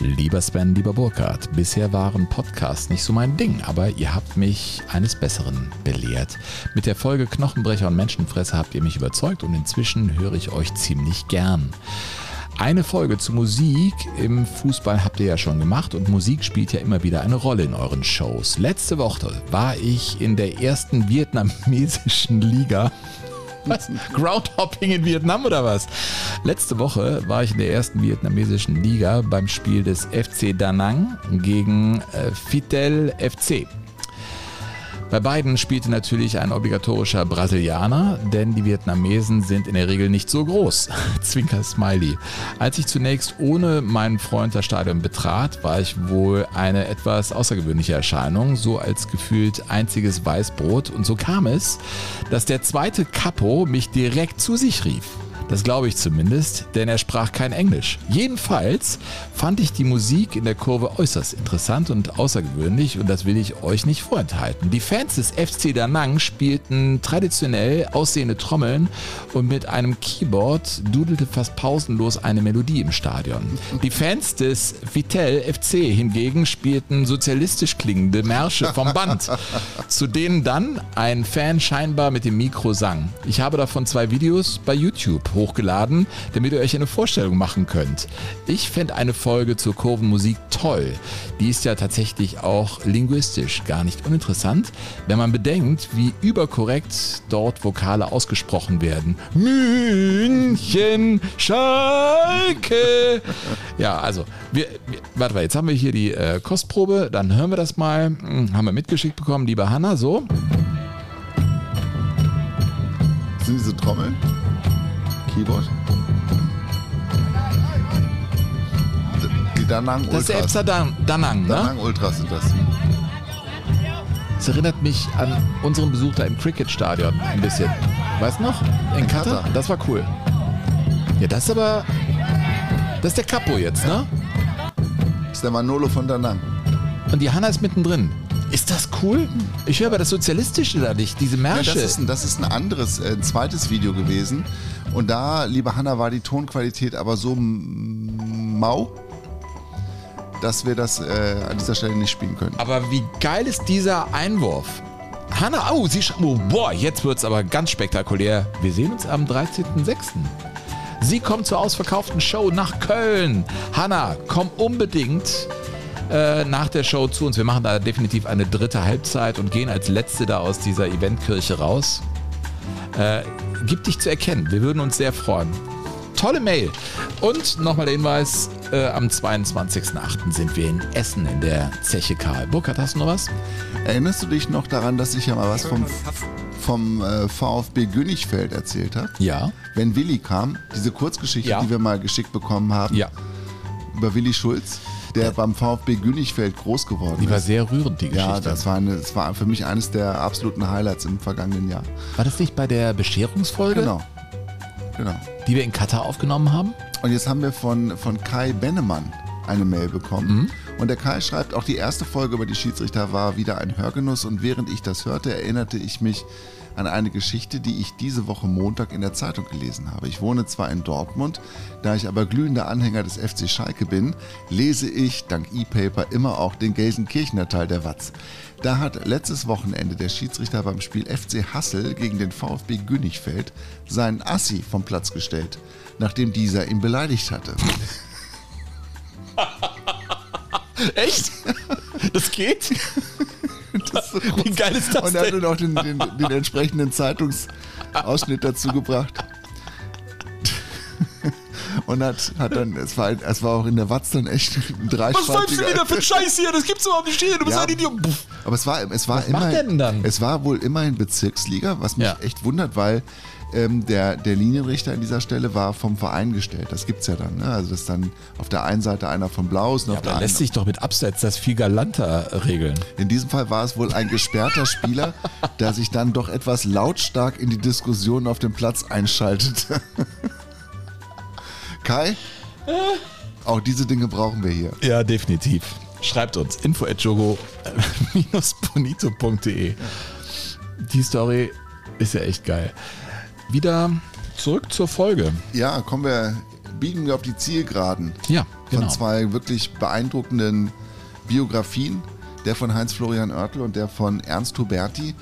Lieber Sven, lieber Burkhard, bisher waren Podcasts nicht so mein Ding, aber ihr habt mich eines Besseren belehrt. Mit der Folge Knochenbrecher und Menschenfresser habt ihr mich überzeugt und inzwischen höre ich euch ziemlich gern. Eine Folge zu Musik im Fußball habt ihr ja schon gemacht und Musik spielt ja immer wieder eine Rolle in euren Shows. Letzte Woche war ich in der ersten vietnamesischen Liga. Groundhopping in Vietnam oder was? Letzte Woche war ich in der ersten vietnamesischen Liga beim Spiel des FC Da Nang gegen äh, Vitel FC. Bei beiden spielte natürlich ein obligatorischer Brasilianer, denn die Vietnamesen sind in der Regel nicht so groß. Zwinker Smiley. Als ich zunächst ohne meinen Freund das Stadion betrat, war ich wohl eine etwas außergewöhnliche Erscheinung, so als gefühlt einziges Weißbrot. Und so kam es, dass der zweite Capo mich direkt zu sich rief. Das glaube ich zumindest, denn er sprach kein Englisch. Jedenfalls fand ich die Musik in der Kurve äußerst interessant und außergewöhnlich und das will ich euch nicht vorenthalten. Die Fans des FC Da Nang spielten traditionell aussehende Trommeln und mit einem Keyboard dudelte fast pausenlos eine Melodie im Stadion. Die Fans des Vitel FC hingegen spielten sozialistisch klingende Märsche vom Band, zu denen dann ein Fan scheinbar mit dem Mikro sang. Ich habe davon zwei Videos bei YouTube hochgeladen, damit ihr euch eine Vorstellung machen könnt. Ich fände eine Folge zur Kurvenmusik toll. Die ist ja tatsächlich auch linguistisch gar nicht uninteressant, wenn man bedenkt, wie überkorrekt dort Vokale ausgesprochen werden. München, Schalke. Ja, also, wir, wir, warte mal, jetzt haben wir hier die äh, Kostprobe, dann hören wir das mal. Hm, haben wir mitgeschickt bekommen, liebe Hanna, so. Sind diese Trommeln? Keyboard? Die Danang Das ist der Ultras. FC Dan Danang, ne? Danang Ultras sind das. Es erinnert mich an unseren Besuch da im Cricket-Stadion ein bisschen. Weißt du noch? In Katar? Katar. Das war cool. Ja, das ist aber. Das ist der Capo jetzt, ne? Das ist der Manolo von Danang. Und die Hanna ist mittendrin. Ist das cool? Ich höre aber das Sozialistische da nicht, diese Ja, Märsche. das, ist ein, das ist ein anderes, äh, ein zweites Video gewesen. Und da, liebe Hanna, war die Tonqualität aber so mau, dass wir das äh, an dieser Stelle nicht spielen können. Aber wie geil ist dieser Einwurf? Hanna, oh, sie oh, boah, jetzt wird's aber ganz spektakulär. Wir sehen uns am 13.06. Sie kommt zur ausverkauften Show nach Köln. Hanna, komm unbedingt äh, nach der Show zu uns. Wir machen da definitiv eine dritte Halbzeit und gehen als Letzte da aus dieser Eventkirche raus. Äh, gib dich zu erkennen. Wir würden uns sehr freuen. Tolle Mail. Und nochmal der Hinweis, äh, am 22.08. sind wir in Essen in der Zeche Karl. Burkhard, hast du noch was? Erinnerst du dich noch daran, dass ich ja mal was vom, vom äh, VfB Günnigfeld erzählt habe? Ja. Wenn Willi kam, diese Kurzgeschichte, Ja. die wir mal geschickt bekommen haben, Ja. über Willi Schulz, der beim VfB Günnigfeld groß geworden Die war ist. sehr rührend, die Geschichte. Ja, das war, eine, das war für mich eines der absoluten Highlights im vergangenen Jahr. War das nicht bei der Bescherungsfolge, Genau. Genau. die wir in Katar aufgenommen haben? Und jetzt haben wir von, von Kai Bennemann eine Mail bekommen. Mhm. Und der Kai schreibt, auch die erste Folge über die Schiedsrichter war wieder ein Hörgenuss. Und während ich das hörte, erinnerte ich mich an eine Geschichte, die ich diese Woche Montag in der Zeitung gelesen habe. Ich wohne zwar in Dortmund, da ich aber glühender Anhänger des FC Schalke bin, lese ich dank E-Paper immer auch den Gelsenkirchener Teil der Watz. Da hat letztes Wochenende der Schiedsrichter beim Spiel FC Hassel gegen den VfB Günnigfeld seinen Assi vom Platz gestellt, nachdem dieser ihn beleidigt hatte. Echt? Das geht? Wie geil ist das Und er hat dann auch den, den, den entsprechenden Zeitungsausschnitt dazu gebracht. Und hat, hat dann, es war, es war auch in der Watz dann echt ein dreispaltiger... für Scheiß hier? Das gibt's überhaupt nicht. Du bist Ja. ein Idiot. Aber es war, es war Was macht immerhin, er denn dann? Es war wohl immerhin Bezirksliga, was mich Ja. echt wundert, weil ähm, der, der Linienrichter an dieser Stelle war vom Verein gestellt. Das gibt's ja dann. Ne? Also das ist dann auf der einen Seite einer von Blau ist und Ja, auf der aber lässt anderen. sich doch mit Abseits das viel galanter regeln. In diesem Fall war es wohl ein gesperrter Spieler, der sich dann doch etwas lautstark in die Diskussion auf dem Platz einschaltete. Kai, auch diese Dinge brauchen wir hier. Ja, definitiv. Schreibt uns info at jogo-bonito.de. Die Story ist ja echt geil. Wieder zurück zur Folge. Ja, kommen wir, biegen wir auf die Zielgeraden Ja, genau. von zwei wirklich beeindruckenden Biografien. Der von Heinz-Florian Oertel und der von Ernst Huberti.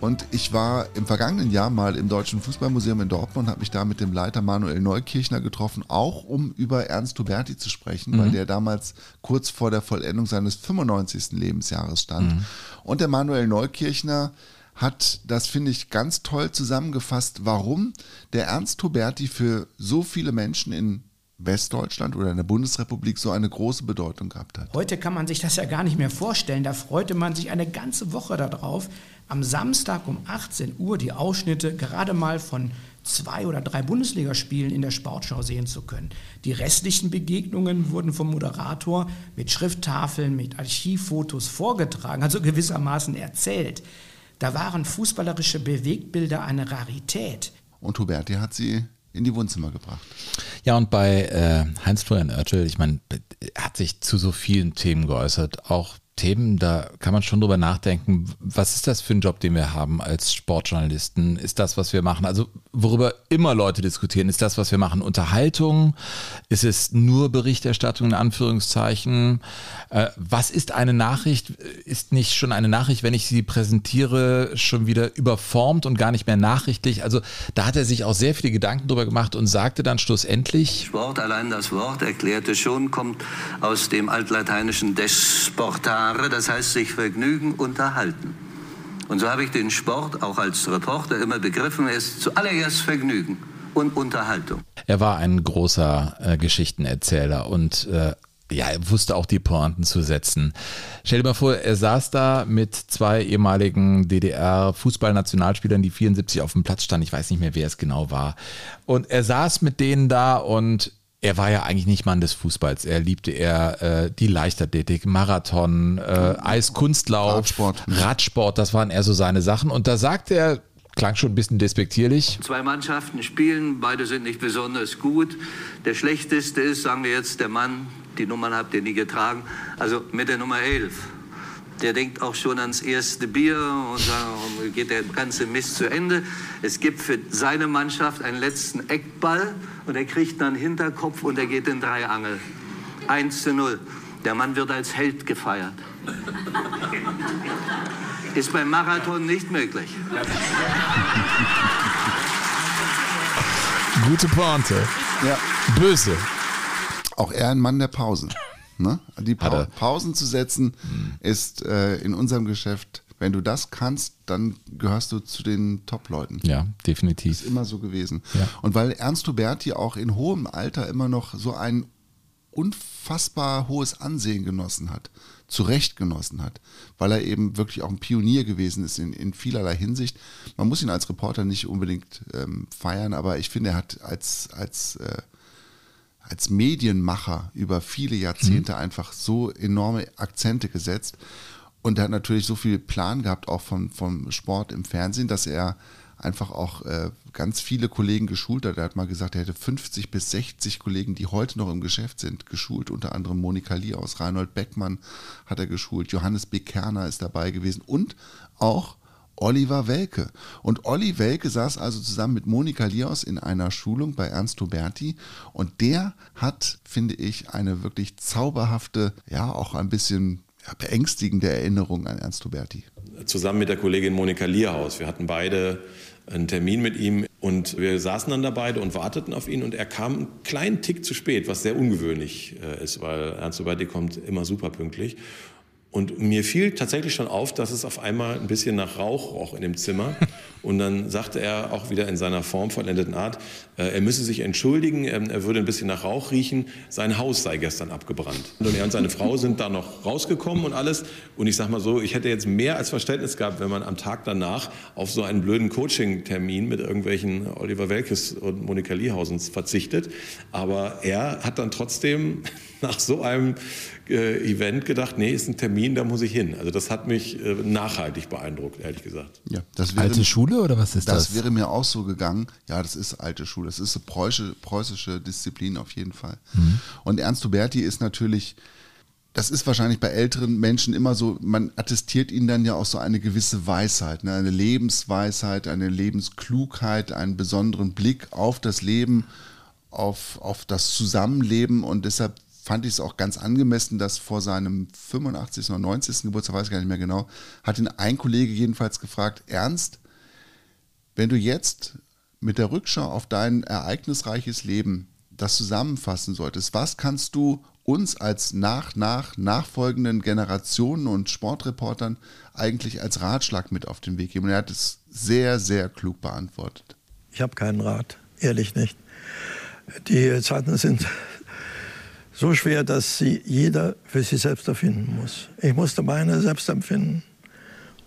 Und ich war im vergangenen Jahr mal im Deutschen Fußballmuseum in Dortmund und habe mich da mit dem Leiter Manuel Neukirchner getroffen, auch um über Ernst Huberti zu sprechen, weil der damals kurz vor der Vollendung seines 95. Lebensjahres stand. Und der Manuel Neukirchner hat das, finde ich, ganz toll zusammengefasst, warum der Ernst Huberti für so viele Menschen in Westdeutschland oder in der Bundesrepublik so eine große Bedeutung gehabt hat. Heute kann man sich das ja gar nicht mehr vorstellen. Da freute man sich eine ganze Woche darauf, am Samstag um 18 Uhr die Ausschnitte gerade mal von zwei oder drei Bundesligaspielen in der Sportschau sehen zu können. Die restlichen Begegnungen wurden vom Moderator mit Schrifttafeln, mit Archivfotos vorgetragen, also gewissermaßen erzählt. Da waren fußballerische Bewegtbilder eine Rarität. Und Huberti hat sie in die Wohnzimmer gebracht. Ja, und bei äh, Heinz-Florian Oertel, ich meine, er hat sich zu so vielen Themen geäußert, auch Themen, da kann man schon drüber nachdenken, was ist das für ein Job, den wir haben als Sportjournalisten? Ist das, was wir machen? Also worüber immer Leute diskutieren, ist das, was wir machen, Unterhaltung? Ist es nur Berichterstattung in Anführungszeichen? Äh, was ist eine Nachricht? Ist nicht schon eine Nachricht, wenn ich sie präsentiere, schon wieder überformt und gar nicht mehr nachrichtlich? Also da hat er sich auch sehr viele Gedanken drüber gemacht und sagte dann schlussendlich, Sport, allein das Wort erklärte schon, kommt aus dem altlateinischen desportare, das heißt sich vergnügen, unterhalten. Und so habe ich den Sport auch als Reporter immer begriffen, er ist zuallererst Vergnügen und Unterhaltung. Er war ein großer äh, Geschichtenerzähler und äh, ja, er wusste auch die Pointen zu setzen. Stell dir mal vor, er saß da mit zwei ehemaligen DDR-Fußballnationalspielern, die 74 auf dem Platz standen. Ich weiß nicht mehr, wer es genau war. Und er saß mit denen da und er war ja eigentlich nicht Mann des Fußballs. Er liebte eher äh, die Leichtathletik, Marathon, äh, Eiskunstlauf, Radsport. Radsport. Das waren eher so seine Sachen. Und da sagte er, klang schon ein bisschen despektierlich, Zwei Mannschaften spielen, beide sind nicht besonders gut. Der schlechteste ist, sagen wir jetzt, der Mann, die Nummern habt ihr nie getragen, also mit der Nummer 11. Der denkt auch schon ans erste Bier und dann geht der ganze Mist zu Ende. Es gibt für seine Mannschaft einen letzten Eckball und er kriegt dann Hinterkopf und er geht in drei Angel. 1 zu 0. Der Mann wird als Held gefeiert. Ist beim Marathon nicht möglich. Gute Pointe. Ja. Böse. Auch er ein Mann der Pausen. Ne? Die pa Pausen zu setzen ist äh, in unserem Geschäft, wenn du das kannst, dann gehörst du zu den Top-Leuten. Ja, definitiv. Ist immer so gewesen. Ja. Und weil Ernst Huberti auch in hohem Alter immer noch so ein unfassbar hohes Ansehen genossen hat, zu Recht genossen hat, weil er eben wirklich auch ein Pionier gewesen ist in, in vielerlei Hinsicht. Man muss ihn als Reporter nicht unbedingt ähm, feiern, aber ich finde, er hat als, als, äh, als Medienmacher über viele Jahrzehnte einfach so enorme Akzente gesetzt. Und er hat natürlich so viel Plan gehabt, auch vom, vom Sport im Fernsehen, dass er einfach auch äh, ganz viele Kollegen geschult hat. Er hat mal gesagt, er hätte 50 bis 60 Kollegen, die heute noch im Geschäft sind, geschult. Unter anderem Monika Lee aus Reinhold Beckmann hat er geschult. Johannes B. Kerner ist dabei gewesen und auch Oliver Welke. Und Olli Welke saß also zusammen mit Monika Liaus in einer Schulung bei Ernst Huberti und der hat, finde ich, eine wirklich zauberhafte, ja auch ein bisschen ja, beängstigende Erinnerung an Ernst Huberti. zusammen mit der Kollegin Monika Lierhaus. Wir hatten beide einen Termin mit ihm und wir saßen dann da beide und warteten auf ihn und er kam einen kleinen Tick zu spät, was sehr ungewöhnlich äh, ist, weil Ernst Huberti kommt immer super pünktlich. Und mir fiel tatsächlich schon auf, dass es auf einmal ein bisschen nach Rauch roch in dem Zimmer. Und dann sagte er auch wieder in seiner formvollendeten Art, äh, er müsse sich entschuldigen, ähm, er würde ein bisschen nach Rauch riechen, sein Haus sei gestern abgebrannt. Und er und seine Frau sind da noch rausgekommen und alles. Und ich sag mal so, ich hätte jetzt mehr als Verständnis gehabt, wenn man am Tag danach auf so einen blöden Coaching-Termin mit irgendwelchen Oliver Welkes und Monika Liehausens verzichtet. Aber er hat dann trotzdem nach so einem Event gedacht, nee, ist ein Termin, da muss ich hin. Also das hat mich äh, nachhaltig beeindruckt, ehrlich gesagt. Ja, das wäre, Alte Schule oder was ist das? das wäre mir auch so gegangen. Ja, das ist alte Schule. Das ist eine preußische, preußische Disziplin auf jeden Fall. Mhm. Und Ernst Huberti ist natürlich, das ist wahrscheinlich bei älteren Menschen immer so, man attestiert ihnen dann ja auch so eine gewisse Weisheit, ne? eine Lebensweisheit, eine Lebensklugheit, einen besonderen Blick auf das Leben, auf, auf das Zusammenleben und deshalb fand ich es auch ganz angemessen, dass vor seinem 85. oder 90. Geburtstag, weiß ich gar nicht mehr genau, hat ihn ein Kollege jedenfalls gefragt, Ernst, wenn du jetzt mit der Rückschau auf dein ereignisreiches Leben das zusammenfassen solltest, was kannst du uns als nach, nach, nachfolgenden Generationen und Sportreportern eigentlich als Ratschlag mit auf den Weg geben? Und er hat es sehr, sehr klug beantwortet. Ich habe keinen Rat, ehrlich nicht. Die Zeiten sind so schwer, dass sie jeder für sich selbst erfinden muss. Ich musste meine selbst empfinden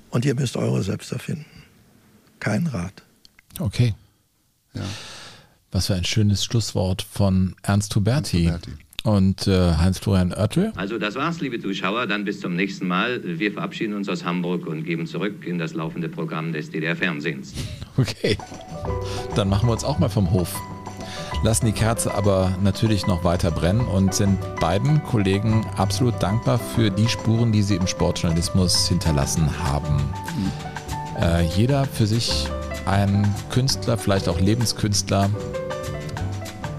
und ihr müsst eure selbst erfinden. Kein Rat. Okay. Ja. Was für ein schönes Schlusswort von Ernst Huberti. Ernst Huberti. Und äh, Heinz-Florian Oertel. Also das war's, liebe Zuschauer. Dann bis zum nächsten Mal. Wir verabschieden uns aus Hamburg und geben zurück in das laufende Programm des DDR-Fernsehens. Okay. Dann machen wir uns auch mal vom Hof. Lassen die Kerze aber natürlich noch weiter brennen und sind beiden Kollegen absolut dankbar für die Spuren, die sie im Sportjournalismus hinterlassen haben. Äh, jeder für sich ein Künstler, vielleicht auch Lebenskünstler.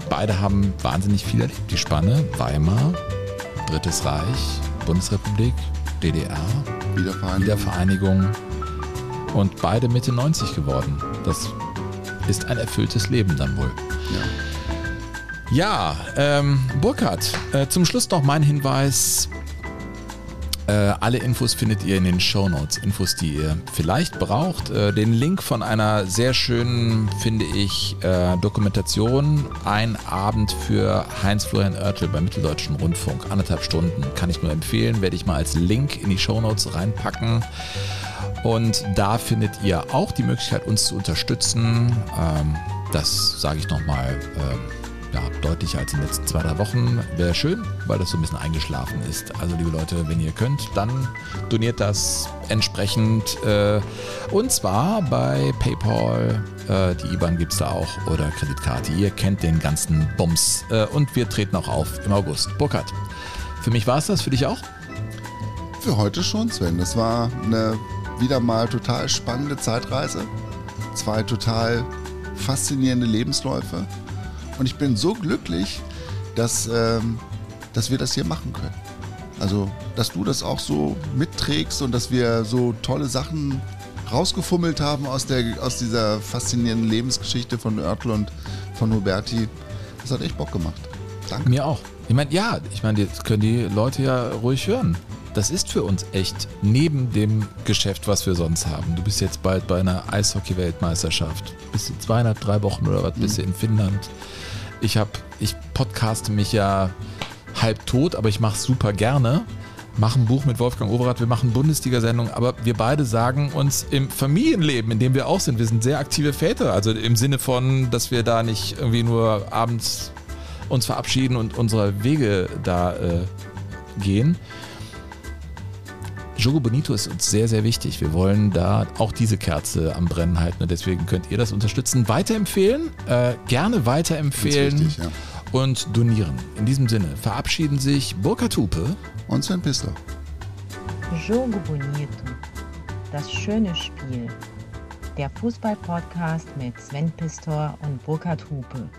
Beide haben wahnsinnig viel erlebt. Die Spanne, Weimar, Drittes Reich, Bundesrepublik, DDR, Wiedervereinigung. Wiedervereinigung und beide Mitte 90 geworden. Das ist ein erfülltes Leben dann wohl. Ja, ähm, Burkhard, äh, zum Schluss noch mein Hinweis. Äh, alle Infos findet ihr in den Show Notes. Infos, die ihr vielleicht braucht. Äh, den Link von einer sehr schönen, finde ich, äh, Dokumentation. Ein Abend für Heinz-Florian Oertel beim Mitteldeutschen Rundfunk. Anderthalb Stunden kann ich nur empfehlen. Werde ich mal als Link in die Show Notes reinpacken. Und da findet ihr auch die Möglichkeit, uns zu unterstützen. Ähm, das sage ich nochmal ähm, ja, deutlicher als in den letzten zwei, drei Wochen. Wäre schön, weil das so ein bisschen eingeschlafen ist. Also liebe Leute, wenn ihr könnt, dann doniert das entsprechend. Äh, und zwar bei PayPal. Äh, die IBAN gibt es da auch oder Kreditkarte. Ihr kennt den ganzen Bums. Äh, und wir treten auch auf im August. Burkhard, für mich war es das, für dich auch? Für heute schon, Sven. Das war eine wieder mal total spannende Zeitreise. Zwei total faszinierende Lebensläufe. Und ich bin so glücklich, dass, ähm, dass wir das hier machen können. Also, dass du das auch so mitträgst und dass wir so tolle Sachen rausgefummelt haben aus, der, aus dieser faszinierenden Lebensgeschichte von Oertel und von Huberti. Das hat echt Bock gemacht. Danke. Mir auch. Ich meine, ja, ich meine, jetzt können die Leute ja ruhig hören. Das ist für uns echt neben dem Geschäft, was wir sonst haben. Du bist jetzt bald bei einer Eishockey-Weltmeisterschaft. Bist du zweieinhalb, drei Wochen oder was bist du in Finnland? Ich habe, ich podcaste mich ja halb tot, aber ich mache super gerne. Mache ein Buch mit Wolfgang Overath, wir machen Bundesliga-Sendung, aber wir beide sagen uns im Familienleben, in dem wir auch sind, wir sind sehr aktive Väter. Also im Sinne von, dass wir da nicht irgendwie nur abends uns verabschieden und unsere Wege da äh, gehen. Jogo Bonito ist uns sehr, sehr wichtig. Wir wollen da auch diese Kerze am Brennen halten und deswegen könnt ihr das unterstützen. Weiterempfehlen, äh, gerne weiterempfehlen Ganz wichtig, ja. und donieren. In diesem Sinne verabschieden sich Burkhard Hupe und Sven Pistler. Jogo Bonito. Das schöne Spiel. Der Fußball-Podcast mit Sven Pistor und Burkhard Hupe.